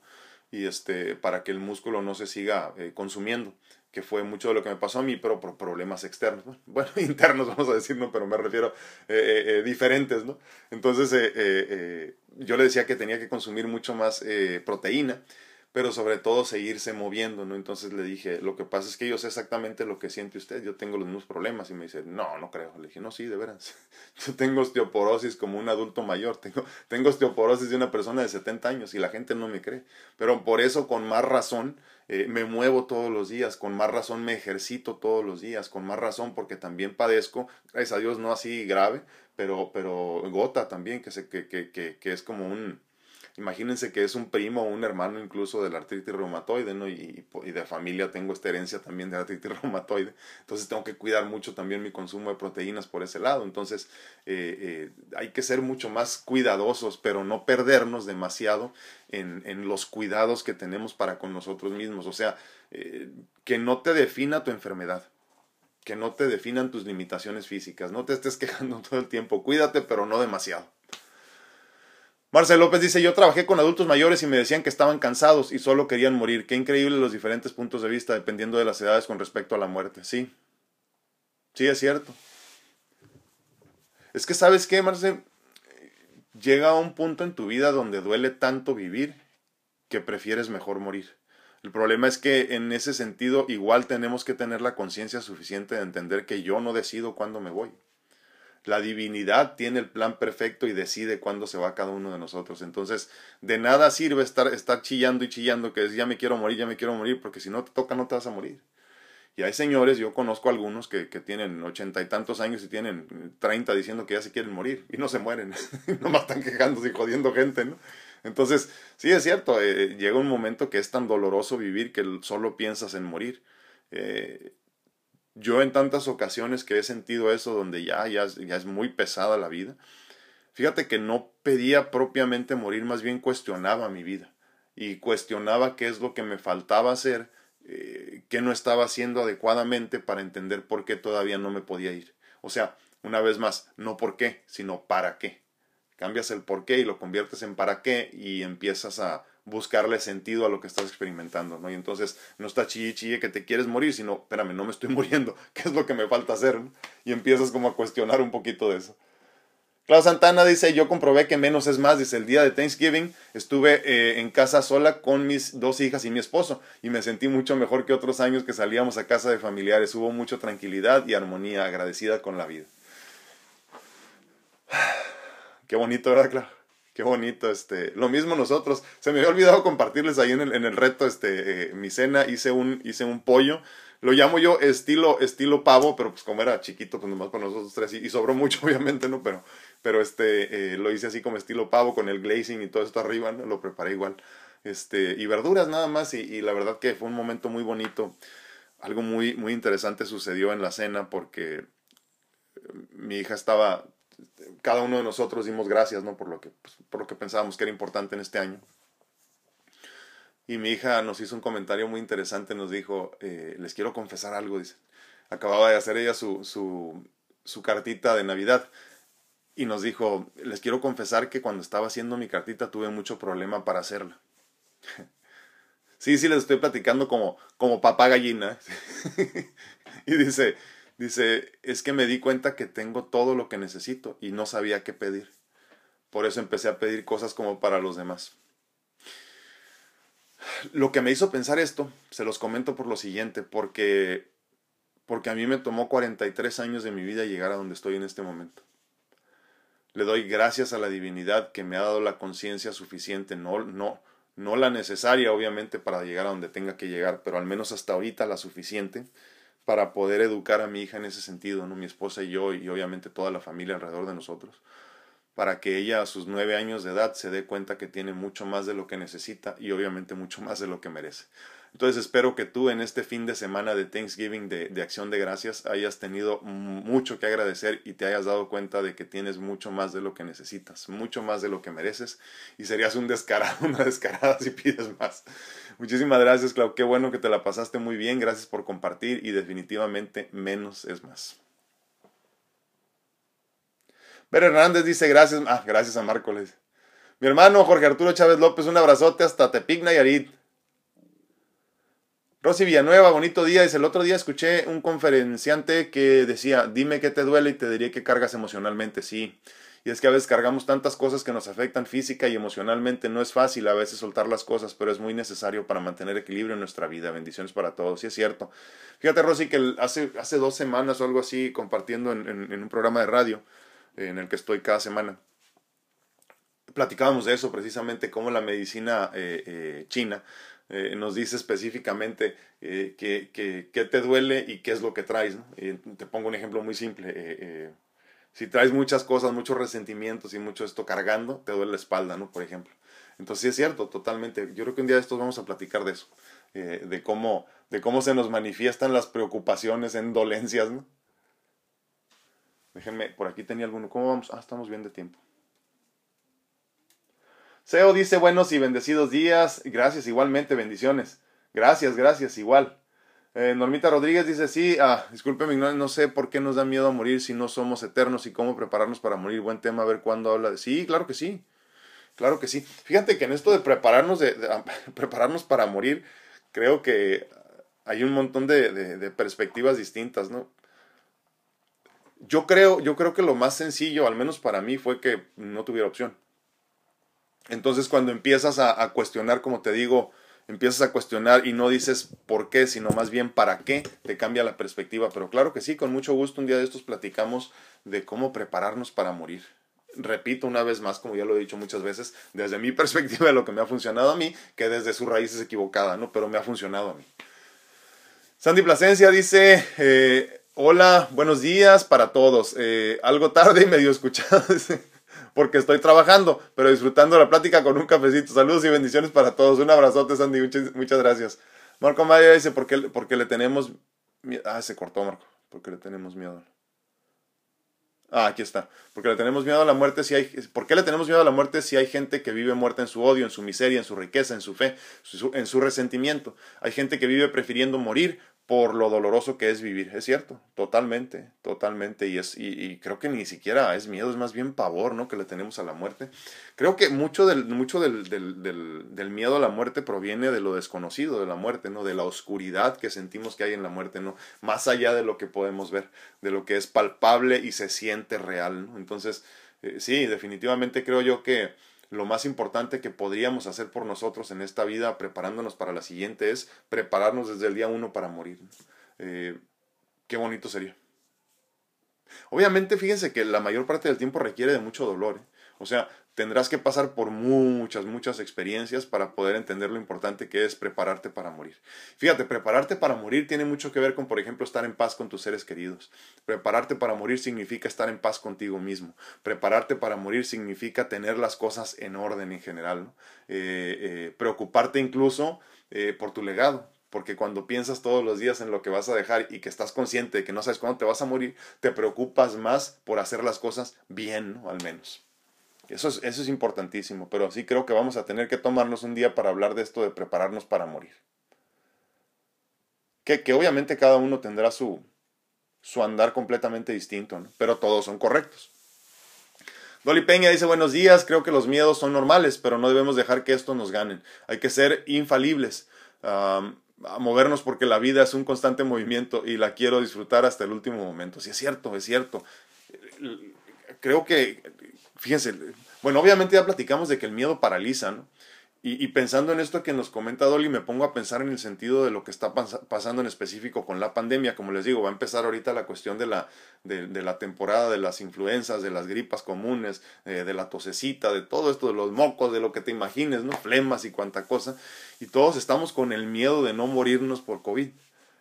Y este, para que el músculo no se siga consumiendo que fue mucho de lo que me pasó a mí, pero por problemas externos, [laughs] bueno, [laughs] internos vamos a decir, ¿no? pero me refiero eh, eh, eh diferentes, ¿no? Entonces eh, eh, yo le decía que tenía que consumir mucho más proteína pero sobre todo seguirse moviendo, ¿no? Entonces le dije, lo que pasa es que yo sé exactamente lo que siente usted, yo tengo los mismos problemas, y me dice, no, no creo. Le dije, no, sí, de veras, [laughs] yo tengo osteoporosis como un adulto mayor, tengo, tengo osteoporosis de una persona de 70 años y la gente no me cree, pero por eso con más razón eh, me muevo todos los días, con más razón me ejercito todos los días, con más razón porque también padezco, gracias a Dios no así grave, pero, pero gota también, que, se, que, que, que es como un imagínense que es un primo o un hermano incluso de la artritis reumatoide, ¿no? Y, de familia tengo esta herencia también de artritis [laughs] reumatoide, entonces tengo que cuidar mucho también mi consumo de proteínas por ese lado, entonces eh, eh, hay que ser mucho más cuidadosos, pero no perdernos demasiado en, en los cuidados que tenemos para con nosotros mismos, o sea, eh, que no te defina tu enfermedad que no te definan tus limitaciones físicas, no te estés [laughs] quejando todo el tiempo, cuídate, pero no demasiado. Marcel López dice, yo trabajé con adultos mayores y me decían que estaban cansados y solo querían morir. Qué increíble los diferentes puntos de vista dependiendo de las edades con respecto a la muerte. Sí, sí es cierto. Es que sabes qué, Marcel, llega un punto en tu vida donde duele tanto vivir que prefieres mejor morir. El problema es que en ese sentido igual tenemos que tener la conciencia suficiente de entender que yo no decido cuándo me voy. La divinidad tiene el plan perfecto y decide cuándo se va cada uno de nosotros. Entonces, de nada sirve estar, estar chillando y chillando que es ya me quiero morir, ya me quiero morir, porque si no te toca no te vas a morir. Y hay señores, yo conozco algunos que, que tienen ochenta y tantos años y tienen treinta diciendo que ya se quieren morir y no se mueren. [laughs] Nomás están quejándose y jodiendo gente, ¿no? Entonces, sí es cierto, eh, llega un momento que es tan doloroso vivir que solo piensas en morir. Eh, yo en tantas ocasiones que he sentido eso donde ya, ya, ya es muy pesada la vida, fíjate que no pedía propiamente morir, más bien cuestionaba mi vida y cuestionaba qué es lo que me faltaba hacer, eh, qué no estaba haciendo adecuadamente para entender por qué todavía no me podía ir. O sea, una vez más, no por qué, sino para qué. Cambias el por qué y lo conviertes en para qué y empiezas a buscarle sentido a lo que estás experimentando, ¿no? Y entonces no está chille chille que te quieres morir, sino, espérame, no me estoy [laughs] muriendo, ¿qué es lo que me falta hacer? Y empiezas como a cuestionar un poquito de eso. Claudio Santana dice, yo comprobé que menos es más, dice, el día de Thanksgiving estuve eh, en casa sola con mis dos hijas y mi esposo y me sentí mucho mejor que otros años que salíamos a casa de familiares, hubo mucha tranquilidad y armonía, agradecida con la vida. [sighs] Qué bonito, ¿verdad, Claro? Qué bonito, este, lo mismo nosotros. Se me había olvidado compartirles ahí en el, reto, este, eh, mi cena, hice un, hice un pollo. Lo llamo yo estilo, estilo pavo, pero pues como era chiquito, pues nomás con nosotros tres, y, sobró mucho, [laughs] obviamente, ¿no? Pero, pero este, eh, lo hice así como estilo pavo, con el glazing y todo esto arriba. Lo preparé igual. Este, y verduras nada más, y, y la verdad que fue un momento muy bonito. Algo muy, muy interesante sucedió en la cena porque mi hija estaba cada uno de nosotros dimos gracias, ¿no? Por lo que, pues, por lo que pensábamos que era importante en este año. Y mi hija nos hizo un comentario muy interesante, nos dijo, eh, les quiero confesar algo, dice. Acababa de hacer ella su, su, su cartita de Navidad y nos dijo, les quiero confesar que cuando estaba haciendo mi cartita tuve mucho problema para hacerla. [laughs] sí, sí, les estoy platicando como, como papá gallina. [laughs] y dice, Dice, es que me di cuenta que tengo todo lo que necesito y no sabía qué pedir. Por eso empecé a pedir cosas como para los demás. Lo que me hizo pensar esto, se los comento por lo siguiente, porque, porque a mí me tomó 43 años de mi vida llegar a donde estoy en este momento. Le doy gracias a la divinidad que me ha dado la conciencia suficiente, no, no, no la necesaria obviamente para llegar a donde tenga que llegar, pero al menos hasta ahorita la suficiente para poder educar a mi hija en ese sentido, ¿no? Mi esposa y yo y obviamente toda la familia alrededor de nosotros, para que ella a sus nueve años de edad se dé cuenta que tiene mucho más de lo que necesita y obviamente mucho más de lo que merece. Entonces espero que tú en este fin de semana de Thanksgiving, de, de, acción de gracias, hayas tenido mucho que agradecer y te hayas dado cuenta de que tienes mucho más de lo que necesitas, mucho más de lo que mereces y serías un descarado, [laughs] una descarada si pides más. Muchísimas gracias, Clau. Qué bueno que te la pasaste muy bien. Gracias por compartir y definitivamente menos es más. Ver Hernández dice gracias. Ah, gracias a Marco. Mi hermano Jorge Arturo Chávez López, un abrazote hasta Tepic, Nayarit. Rosy Villanueva, bonito día. Dice, el otro día escuché un conferenciante que decía, dime qué te duele y te diría que cargas emocionalmente. Sí, y es que a veces cargamos tantas cosas que nos afectan física y emocionalmente. No es fácil a veces soltar las cosas, pero es muy necesario para mantener equilibrio en nuestra vida. Bendiciones para todos. Sí, es cierto. Fíjate, Rosy, que hace, hace dos semanas o algo así, compartiendo en, un programa de radio en el que estoy cada semana, platicábamos de eso precisamente, cómo la medicina eh, eh, china eh, nos dice específicamente eh, qué te duele y qué es lo que traes. te pongo un ejemplo muy simple. si traes muchas cosas, muchos resentimientos y mucho esto cargando, te duele la espalda, ¿no? Por ejemplo. Entonces sí es cierto, totalmente. Yo creo que un día de estos vamos a platicar de eso, de, cómo, de cómo se nos manifiestan las preocupaciones en dolencias, ¿no? Déjenme, por aquí tenía alguno. ¿Cómo vamos? Ah, estamos bien de tiempo. Seo dice buenos y bendecidos días. Gracias, igualmente, bendiciones. Gracias, gracias, igual. Eh, Normita Rodríguez dice, sí, ah, discúlpeme, no, no, sé por qué nos da miedo a morir si no somos eternos y cómo prepararnos para morir. Buen tema, a ver cuándo habla de... Sí, claro que sí, claro que sí. Fíjate que en esto de prepararnos, de, [laughs] prepararnos para morir, creo que hay un montón de, de, perspectivas distintas, ¿no? Yo creo, yo creo que lo más sencillo, al menos para mí, fue que no tuviera opción. Entonces cuando empiezas a, cuestionar, como te digo, empiezas a cuestionar y no dices por qué, sino más bien para qué, te cambia la perspectiva. Pero claro que sí, con mucho gusto un día de estos platicamos de cómo prepararnos para morir. Repito una vez más, como ya lo he dicho muchas veces, desde mi [laughs] perspectiva de lo que me ha funcionado a mí, que desde su raíz es equivocada, ¿no? Pero me ha funcionado a mí. Sandy Plasencia dice, eh, hola, buenos días para todos. Eh, algo tarde y medio escuchado [laughs] porque estoy trabajando, pero disfrutando la plática con un cafecito. Saludos y bendiciones para todos. Un abrazote, Sandy. Muchas, gracias. Marco Maya dice, ¿por qué, porque le tenemos miedo? Ah, se cortó, Marco. Porque le tenemos miedo. Ah, aquí está. Porque le tenemos miedo a la muerte si hay... ¿Por qué le tenemos miedo a la muerte si hay gente que vive muerta en su odio, en su miseria, en su riqueza, en su fe, en su resentimiento? Hay gente que vive prefiriendo morir por lo doloroso que es vivir. Es cierto, totalmente, totalmente. Y, es, y, creo que ni siquiera es miedo, es más bien pavor, ¿no? Que le tenemos a la muerte. Creo que mucho del, mucho del, del, del, del, miedo a la muerte proviene de lo desconocido de la muerte, ¿no? De la oscuridad que sentimos que hay en la muerte, ¿no? Más allá de lo que podemos ver, de lo que es palpable y se siente real, ¿no? Entonces, eh, sí, definitivamente creo yo que lo más importante que podríamos hacer por nosotros en esta vida, preparándonos para la siguiente, es prepararnos desde el día uno para morir. Eh, qué bonito sería. Obviamente, fíjense que la mayor parte del tiempo requiere de mucho dolor. ¿eh? O sea, tendrás que pasar por muchas, muchas experiencias para poder entender lo importante que es prepararte para morir. Fíjate, prepararte para morir tiene mucho que ver con, por ejemplo, estar en paz con tus seres queridos. Prepararte para morir significa estar en paz contigo mismo. Prepararte para morir significa tener las cosas en orden en general. Eh, eh, preocuparte incluso eh, por tu legado. Porque cuando piensas todos los días en lo que vas a dejar y que estás consciente de que no sabes cuándo te vas a morir, te preocupas más por hacer las cosas bien, al menos. Eso es, eso es importantísimo, pero sí creo que vamos a tener que tomarnos un día para hablar de esto de prepararnos para morir. Que, que obviamente cada uno tendrá su, su andar completamente distinto, pero todos son correctos. Dolly Peña dice buenos días, creo que los miedos son normales, pero no debemos dejar que esto nos ganen. Hay que ser infalibles, a movernos porque la vida es un constante movimiento y la quiero disfrutar hasta el último momento. Sí, es cierto, es cierto. Creo que fíjense, bueno, obviamente ya platicamos de que el miedo paraliza, ¿no? Y, pensando en esto que nos comenta Dolly, me pongo a pensar en el sentido de lo que está pasando en específico con la pandemia. Como les digo, va a empezar ahorita la cuestión de la, de, la temporada de las influencias, de las gripas comunes, eh, de la tosecita, de todo esto, de los mocos, de lo que te imagines, ¿no? Flemas y cuanta cosa. Y todos estamos con el miedo de no morirnos por COVID.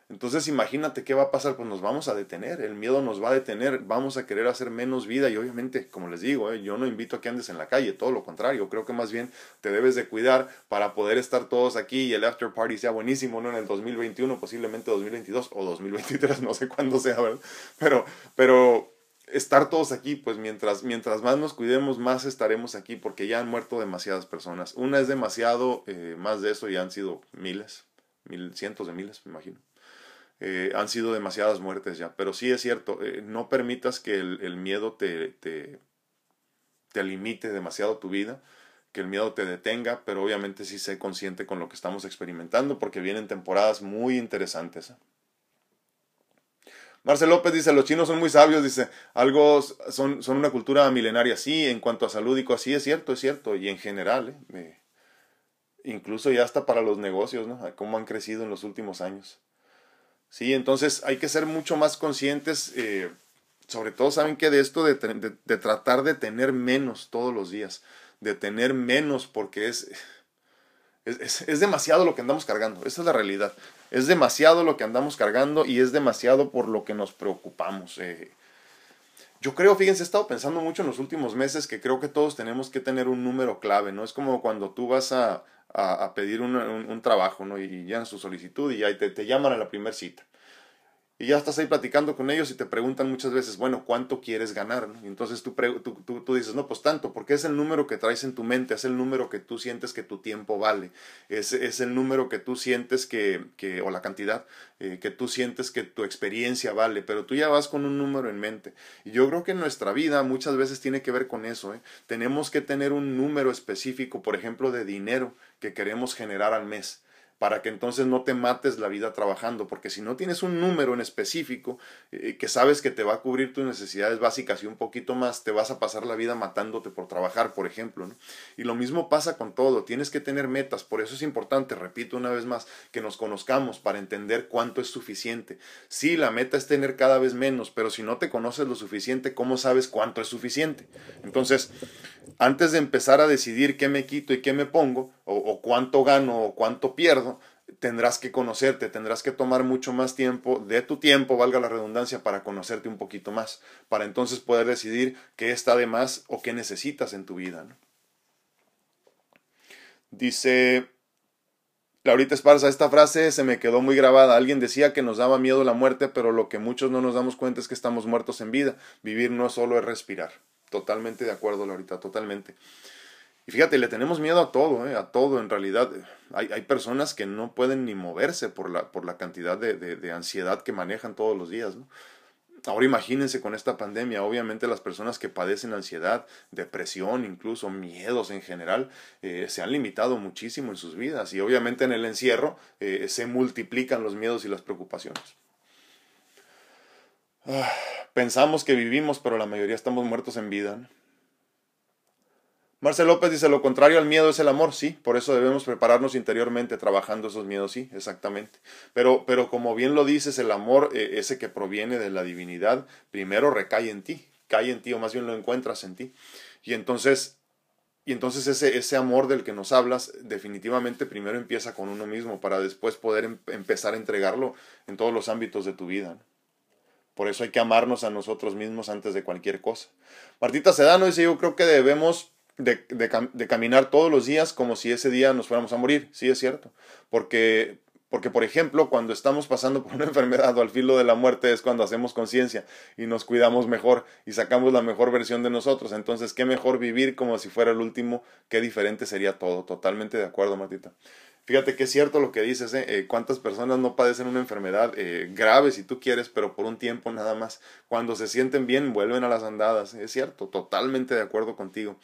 Entonces imagínate qué va a pasar, pues nos vamos a detener, el miedo nos va a detener, vamos a querer hacer menos vida y obviamente, como les digo, eh, yo no invito a que andes en la calle, todo lo contrario, creo que más bien te debes de cuidar para poder estar todos aquí y el after party sea buenísimo, ¿no? En el 2021, posiblemente 2022 o 2023, no sé cuándo sea, ¿verdad? Pero, pero estar todos aquí, pues mientras, mientras más nos cuidemos, más estaremos aquí, porque ya han muerto demasiadas personas. Una es demasiado, eh, más de eso ya han sido miles, mil, cientos de miles, me imagino. Eh, han sido demasiadas muertes ya, pero sí es cierto, eh, no permitas que el, miedo te, te, te, limite demasiado tu vida, que el miedo te detenga, pero obviamente sí sé consciente con lo que estamos experimentando, porque vienen temporadas muy interesantes. Marcel López dice, los chinos son muy sabios, dice, algo son, son una cultura milenaria, sí, en cuanto a salud y así es cierto, es cierto, y en general, eh, incluso ya hasta para los negocios, ¿no? Cómo han crecido en los últimos años. Sí, entonces hay que ser mucho más conscientes, eh, sobre todo saben que de esto de, de, tratar de tener menos todos los días, de tener menos porque es, es, es demasiado lo que andamos cargando, esa es la realidad. Es demasiado lo que andamos cargando y es demasiado por lo que nos preocupamos. Eh. Yo creo, fíjense, he estado pensando mucho en los últimos meses que creo que todos tenemos que tener un número clave, ¿no? Es como cuando tú vas a, a, pedir un, un, trabajo, ¿no? Y llenas su solicitud y ahí te, te llaman a la primera cita y ya estás ahí platicando con ellos y te preguntan muchas veces, bueno, ¿cuánto quieres ganar? Y entonces tú, tú, tú, dices, no, pues tanto, porque es el número que traes en tu mente, es el número que tú sientes que tu tiempo vale, es, es el número que tú sientes que, que o la cantidad eh, que tú sientes que tu experiencia vale, pero tú ya vas con un número en mente. Y yo creo que en nuestra vida muchas veces tiene que ver con eso, ¿eh? tenemos que tener un número específico, por ejemplo, de dinero que queremos generar al mes para que entonces no te mates la vida trabajando, porque si no tienes un número en específico eh, que sabes que te va a cubrir tus necesidades básicas y un poquito más, te vas a pasar la vida matándote por trabajar, por ejemplo. Y lo mismo pasa con todo, tienes que tener metas, por eso es importante, repito una vez más, que nos conozcamos para entender cuánto es suficiente. Sí, la meta es tener cada vez menos, pero si no te conoces lo suficiente, ¿cómo sabes cuánto es suficiente? Entonces, antes de empezar a decidir qué me quito y qué me pongo, o, cuánto gano o cuánto pierdo, tendrás que conocerte, tendrás que tomar mucho más tiempo de tu tiempo, valga la redundancia, para conocerte un poquito más, para entonces poder decidir qué está de más o qué necesitas en tu vida. Dice Laurita Esparza, esta frase se me quedó muy grabada. Alguien decía que nos daba miedo la muerte, pero lo que muchos no nos damos cuenta es que estamos muertos en vida. Vivir no solo es respirar. Totalmente de acuerdo, Laurita, totalmente. Y fíjate, le tenemos miedo a todo, ¿eh? a todo en realidad. Hay, hay, personas que no pueden ni moverse por la, por la cantidad de, de, ansiedad que manejan todos los días. ¿no? Ahora imagínense con esta pandemia, obviamente las personas que padecen ansiedad, depresión, incluso miedos en general, eh, se han limitado muchísimo en sus vidas y obviamente en el encierro eh, se multiplican los miedos y las preocupaciones. Ah, pensamos que vivimos, pero la mayoría estamos muertos en vida. Marcel López dice, lo contrario al miedo es el amor, sí, por eso debemos prepararnos interiormente trabajando esos miedos, sí, exactamente. Pero, pero como bien lo dices, el amor, eh, ese que proviene de la divinidad, primero recae en ti, cae en ti, o más bien lo encuentras en ti. Y entonces, y entonces ese, ese amor del que nos hablas, definitivamente primero empieza con uno mismo, para después poder em, empezar a entregarlo en todos los ámbitos de tu vida. Por eso hay que amarnos a nosotros mismos antes de cualquier cosa. Martita Sedano dice, yo creo que debemos de, de, caminar todos los días como si ese día nos fuéramos a morir. Sí, es cierto. Porque, porque, por ejemplo, cuando estamos pasando por una [laughs] enfermedad o al filo de la muerte es cuando hacemos conciencia y nos cuidamos mejor y sacamos la mejor versión de nosotros. Entonces, qué mejor vivir como si fuera el último, qué diferente sería todo. Totalmente de acuerdo, Martita. Fíjate que es cierto lo que dices, ¿eh? eh cuántas personas no padecen una enfermedad eh, grave si tú quieres, pero por un tiempo nada más. Cuando se sienten bien, vuelven a las andadas. Es cierto, totalmente de acuerdo contigo.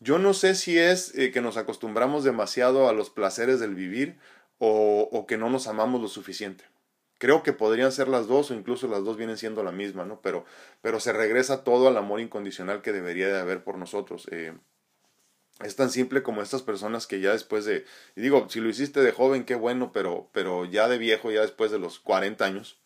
Yo no sé si es eh, que nos acostumbramos demasiado a los placeres del vivir o, que no nos amamos lo suficiente. Creo que podrían ser las dos o incluso las dos vienen siendo la misma, ¿no? Pero, pero se regresa todo al amor incondicional que debería de haber por nosotros. Eh, es tan simple como estas personas que ya después de, y digo, si lo hiciste de joven, qué bueno, pero, pero ya de viejo, ya después de los 40 años,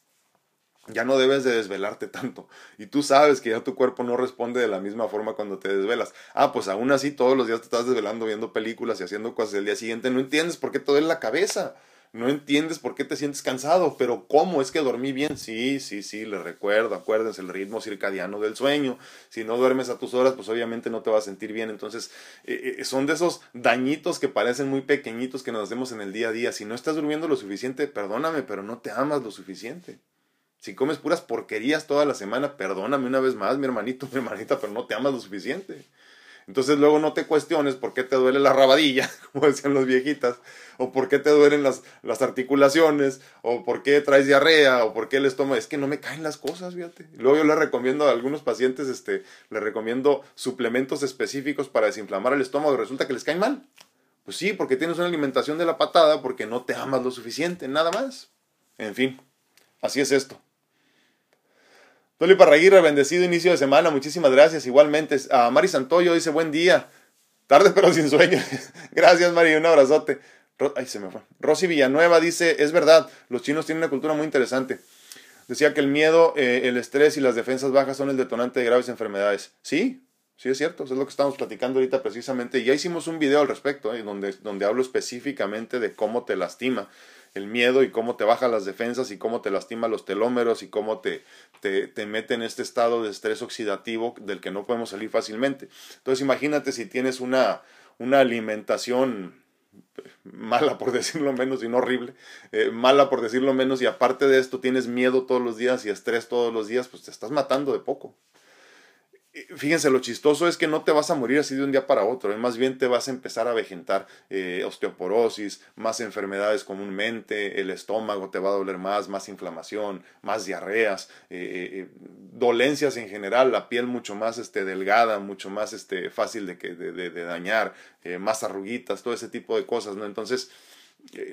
ya no debes de desvelarte tanto. Y tú sabes que ya tu cuerpo no responde de la misma forma cuando te desvelas. Ah, pues aún así todos los días te estás desvelando viendo películas y haciendo cosas el día siguiente. No entiendes por qué todo en la cabeza. no entiendes por qué te sientes cansado, pero ¿cómo? Es que dormí bien. Sí, sí, sí, le recuerdo, acuérdense el ritmo circadiano del sueño. Si no duermes a tus horas, pues obviamente no te vas a sentir bien. Entonces, eh, eh, son de esos dañitos que parecen muy pequeñitos que nos hacemos en el día a día. Si no estás durmiendo lo suficiente, perdóname, pero no te amas lo suficiente. Si comes puras porquerías toda la semana, perdóname una vez más, mi hermanito, [laughs] mi hermanita, pero no te amas lo suficiente. Entonces luego no te cuestiones por qué te duele la rabadilla, [laughs] como decían los viejitas, o por qué te duelen las, las articulaciones, o por qué traes diarrea, o por qué el estómago. Es que no me caen las cosas, fíjate. Luego yo le recomiendo a algunos pacientes, este, le recomiendo suplementos específicos para desinflamar el estómago y resulta que les caen mal. Pues sí, porque tienes una alimentación de la patada, porque no te amas lo suficiente, nada más. En fin, así es esto. Toli Parraguirre, bendecido inicio de semana, muchísimas gracias. Igualmente, a Mari Santoyo dice buen día. Tarde pero sin sueño. [laughs] gracias, Mari, un abrazote. Ay, se me fue. Rosy Villanueva dice, es verdad, los chinos tienen una cultura muy interesante. Decía que el miedo, eh, el estrés y las defensas bajas son el detonante de graves enfermedades. Sí, sí es cierto, eso es lo que estamos platicando ahorita precisamente. Ya hicimos un video al respecto, eh, donde, donde hablo específicamente de cómo te lastima el miedo y cómo te baja las defensas y cómo te lastima los telómeros y cómo te, te, te, mete en este estado de estrés oxidativo del que no podemos salir fácilmente. Entonces imagínate si tienes una, una alimentación mala por [laughs] decirlo menos y no horrible, eh, mala por decirlo menos y aparte de esto tienes miedo todos los días y estrés todos los días, pues te estás matando de poco fíjense, lo chistoso es que no te vas a morir así de un día para otro, ¿eh? más bien te vas a empezar a vegetar eh, osteoporosis, más enfermedades comúnmente, el estómago te va a doler más, más inflamación, más diarreas, eh, dolencias en general, la piel mucho más este, delgada, mucho más este, fácil de, que, de, de dañar, más arruguitas, todo ese tipo de cosas, ¿no? Entonces, eh,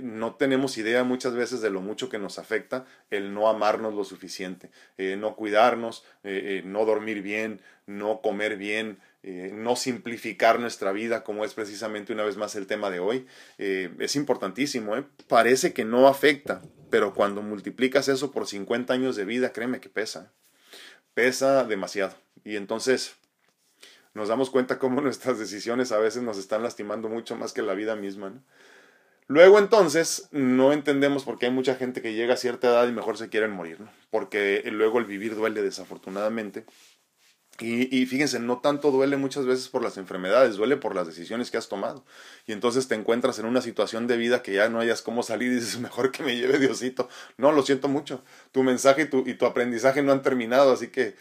no tenemos idea muchas veces de lo mucho que nos afecta el no amarnos lo suficiente, eh, no cuidarnos, eh, no dormir bien, no comer bien, no simplificar nuestra vida, como es precisamente una vez más el tema de hoy. es importantísimo, parece que no afecta, pero cuando multiplicas eso por 50 años de vida, créeme que pesa, pesa demasiado. Y entonces nos damos cuenta cómo [laughs] nuestras decisiones a veces nos están lastimando mucho más que la vida misma. Luego entonces no entendemos por qué hay mucha gente que llega a cierta edad y mejor se quieren morir, ¿no? Porque luego el vivir duele desafortunadamente. Y, y, fíjense, no tanto duele muchas veces por las enfermedades, duele por las decisiones que has tomado. Y entonces te encuentras en una situación de vida que ya no hayas cómo salir y dices, [laughs] mejor que me lleve Diosito. No, lo siento mucho. Tu mensaje y tu, y tu aprendizaje no han terminado, así que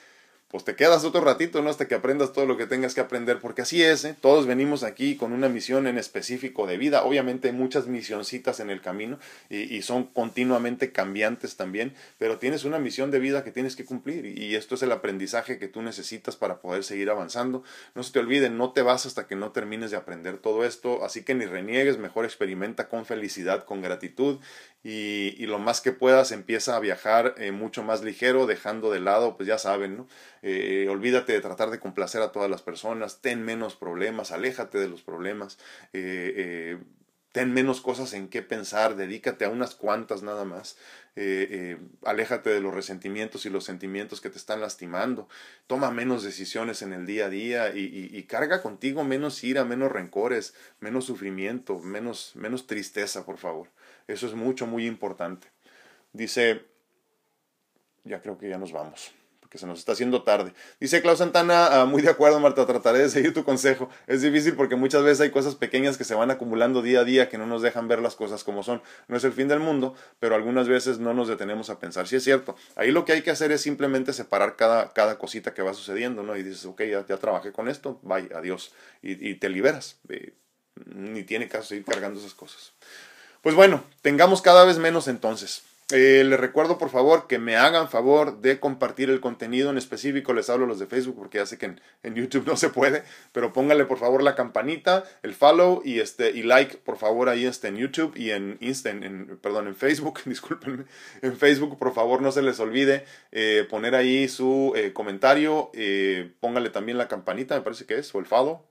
pues te quedas otro ratito, ¿no? Hasta que aprendas todo lo que tengas que aprender, porque así es, ¿eh? Todos venimos aquí con una misión en específico de vida. Obviamente hay muchas misioncitas en el camino y, y, son continuamente cambiantes también, pero tienes una misión de vida que tienes que cumplir y esto es el aprendizaje que tú necesitas para poder seguir avanzando. No se te olvide, no te vas hasta que no termines de aprender todo esto, así que ni reniegues, mejor experimenta con felicidad, con gratitud y, y lo más que puedas empieza a viajar eh, mucho más ligero, dejando de lado, pues ya saben, ¿no? Eh, olvídate de tratar de complacer a todas las personas, ten menos problemas, aléjate de los problemas, eh, eh, ten menos cosas en qué pensar, dedícate a unas cuantas nada más, aléjate de los resentimientos y los sentimientos que te están lastimando, toma menos decisiones en el día a día y, y carga contigo menos ira, menos rencores, menos sufrimiento, menos, menos tristeza, por favor. Eso es mucho, muy importante. Dice, ya creo que ya nos vamos que se nos está haciendo tarde. Dice Klaus Santana, ah, muy de acuerdo Marta, trataré de seguir tu consejo. Es difícil porque muchas veces hay cosas pequeñas que se van acumulando día a día que no nos dejan ver las cosas como son. No es el fin del mundo, pero algunas veces no nos detenemos a pensar. Sí es cierto, ahí lo que hay que hacer es simplemente separar cada, cada cosita que va sucediendo, ¿no? Y dices, ok, ya, ya trabajé con esto, bye, adiós. Y, y te liberas. ni tiene caso seguir cargando esas cosas. Pues bueno, tengamos cada vez menos entonces. Eh, les recuerdo por favor que me hagan favor de compartir el contenido. En específico. Les hablo los de Facebook porque ya sé que en, YouTube no se puede, pero póngale por favor la campanita, el follow y este y like por favor ahí este, en YouTube y en Insta, en, perdón, en Facebook, [laughs] discúlpenme, en Facebook por favor no se les olvide eh, poner ahí su eh, comentario, póngale también la campanita, me parece que es, o el follow,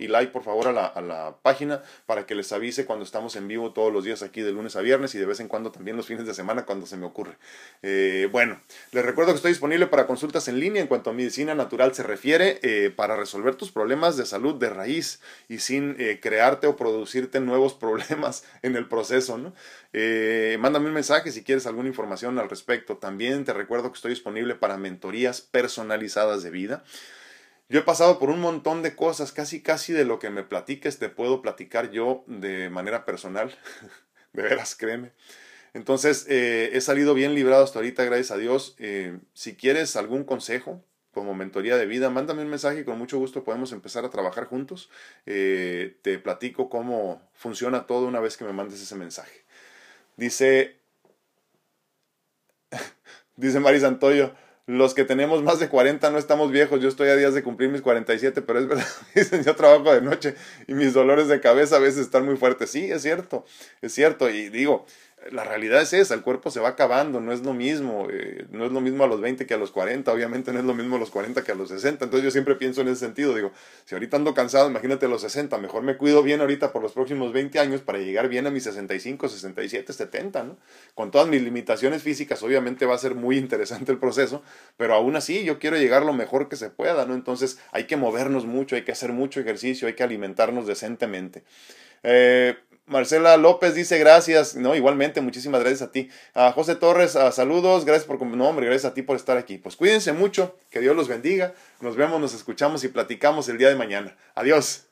y like por favor a la, a la página para que les avise cuando estamos en vivo todos los días aquí de lunes a viernes y de vez en cuando también los fines de semana cuando se me ocurre. Eh, bueno, les recuerdo que estoy disponible para consultas en línea en cuanto a medicina natural se refiere eh, para resolver tus problemas de salud de raíz y sin eh, crearte o producirte nuevos [laughs] problemas en el proceso. ¿no? mándame un mensaje si quieres alguna información al respecto. También te recuerdo que estoy disponible para mentorías personalizadas de vida. Yo he pasado por un montón de cosas, casi casi de lo que me platiques te puedo platicar yo de manera personal, [laughs] de veras, créeme. Entonces, eh, he salido bien librado hasta ahorita, gracias a Dios. Eh, si quieres algún consejo como mentoría de vida, mándame un mensaje y con mucho gusto podemos empezar a trabajar juntos. Eh, te platico cómo funciona todo una vez que me mandes ese mensaje. Dice, [laughs] dice Mari Santoyo, los que tenemos más de 40 no estamos viejos, yo estoy a días de cumplir mis 47, pero es verdad, [laughs] dicen, yo trabajo de noche y mis dolores de cabeza a veces están muy fuertes. Sí, es cierto, es cierto. Y digo, la realidad es esa, el cuerpo se va acabando, no es lo mismo, eh, no es lo mismo a los 20 que a los 40, obviamente no es lo mismo a los 40 que a los 60, entonces yo siempre pienso en ese sentido, digo, si ahorita ando cansado, imagínate a los 60, mejor me cuido bien ahorita por los próximos 20 años para llegar bien a mis 65, 67, 70, ¿no? Con todas mis limitaciones físicas, obviamente va a ser muy [laughs] interesante el proceso, pero aún así yo quiero llegar lo mejor que se pueda, ¿no? Entonces hay que movernos mucho, hay que hacer mucho ejercicio, hay que alimentarnos decentemente. Eh, Marcela López dice gracias, no, igualmente, muchísimas gracias a ti. A José Torres, saludos, gracias por, no, hombre, gracias a ti por estar aquí. Pues cuídense mucho, que Dios los bendiga, nos vemos, nos escuchamos y platicamos el día de mañana. Adiós.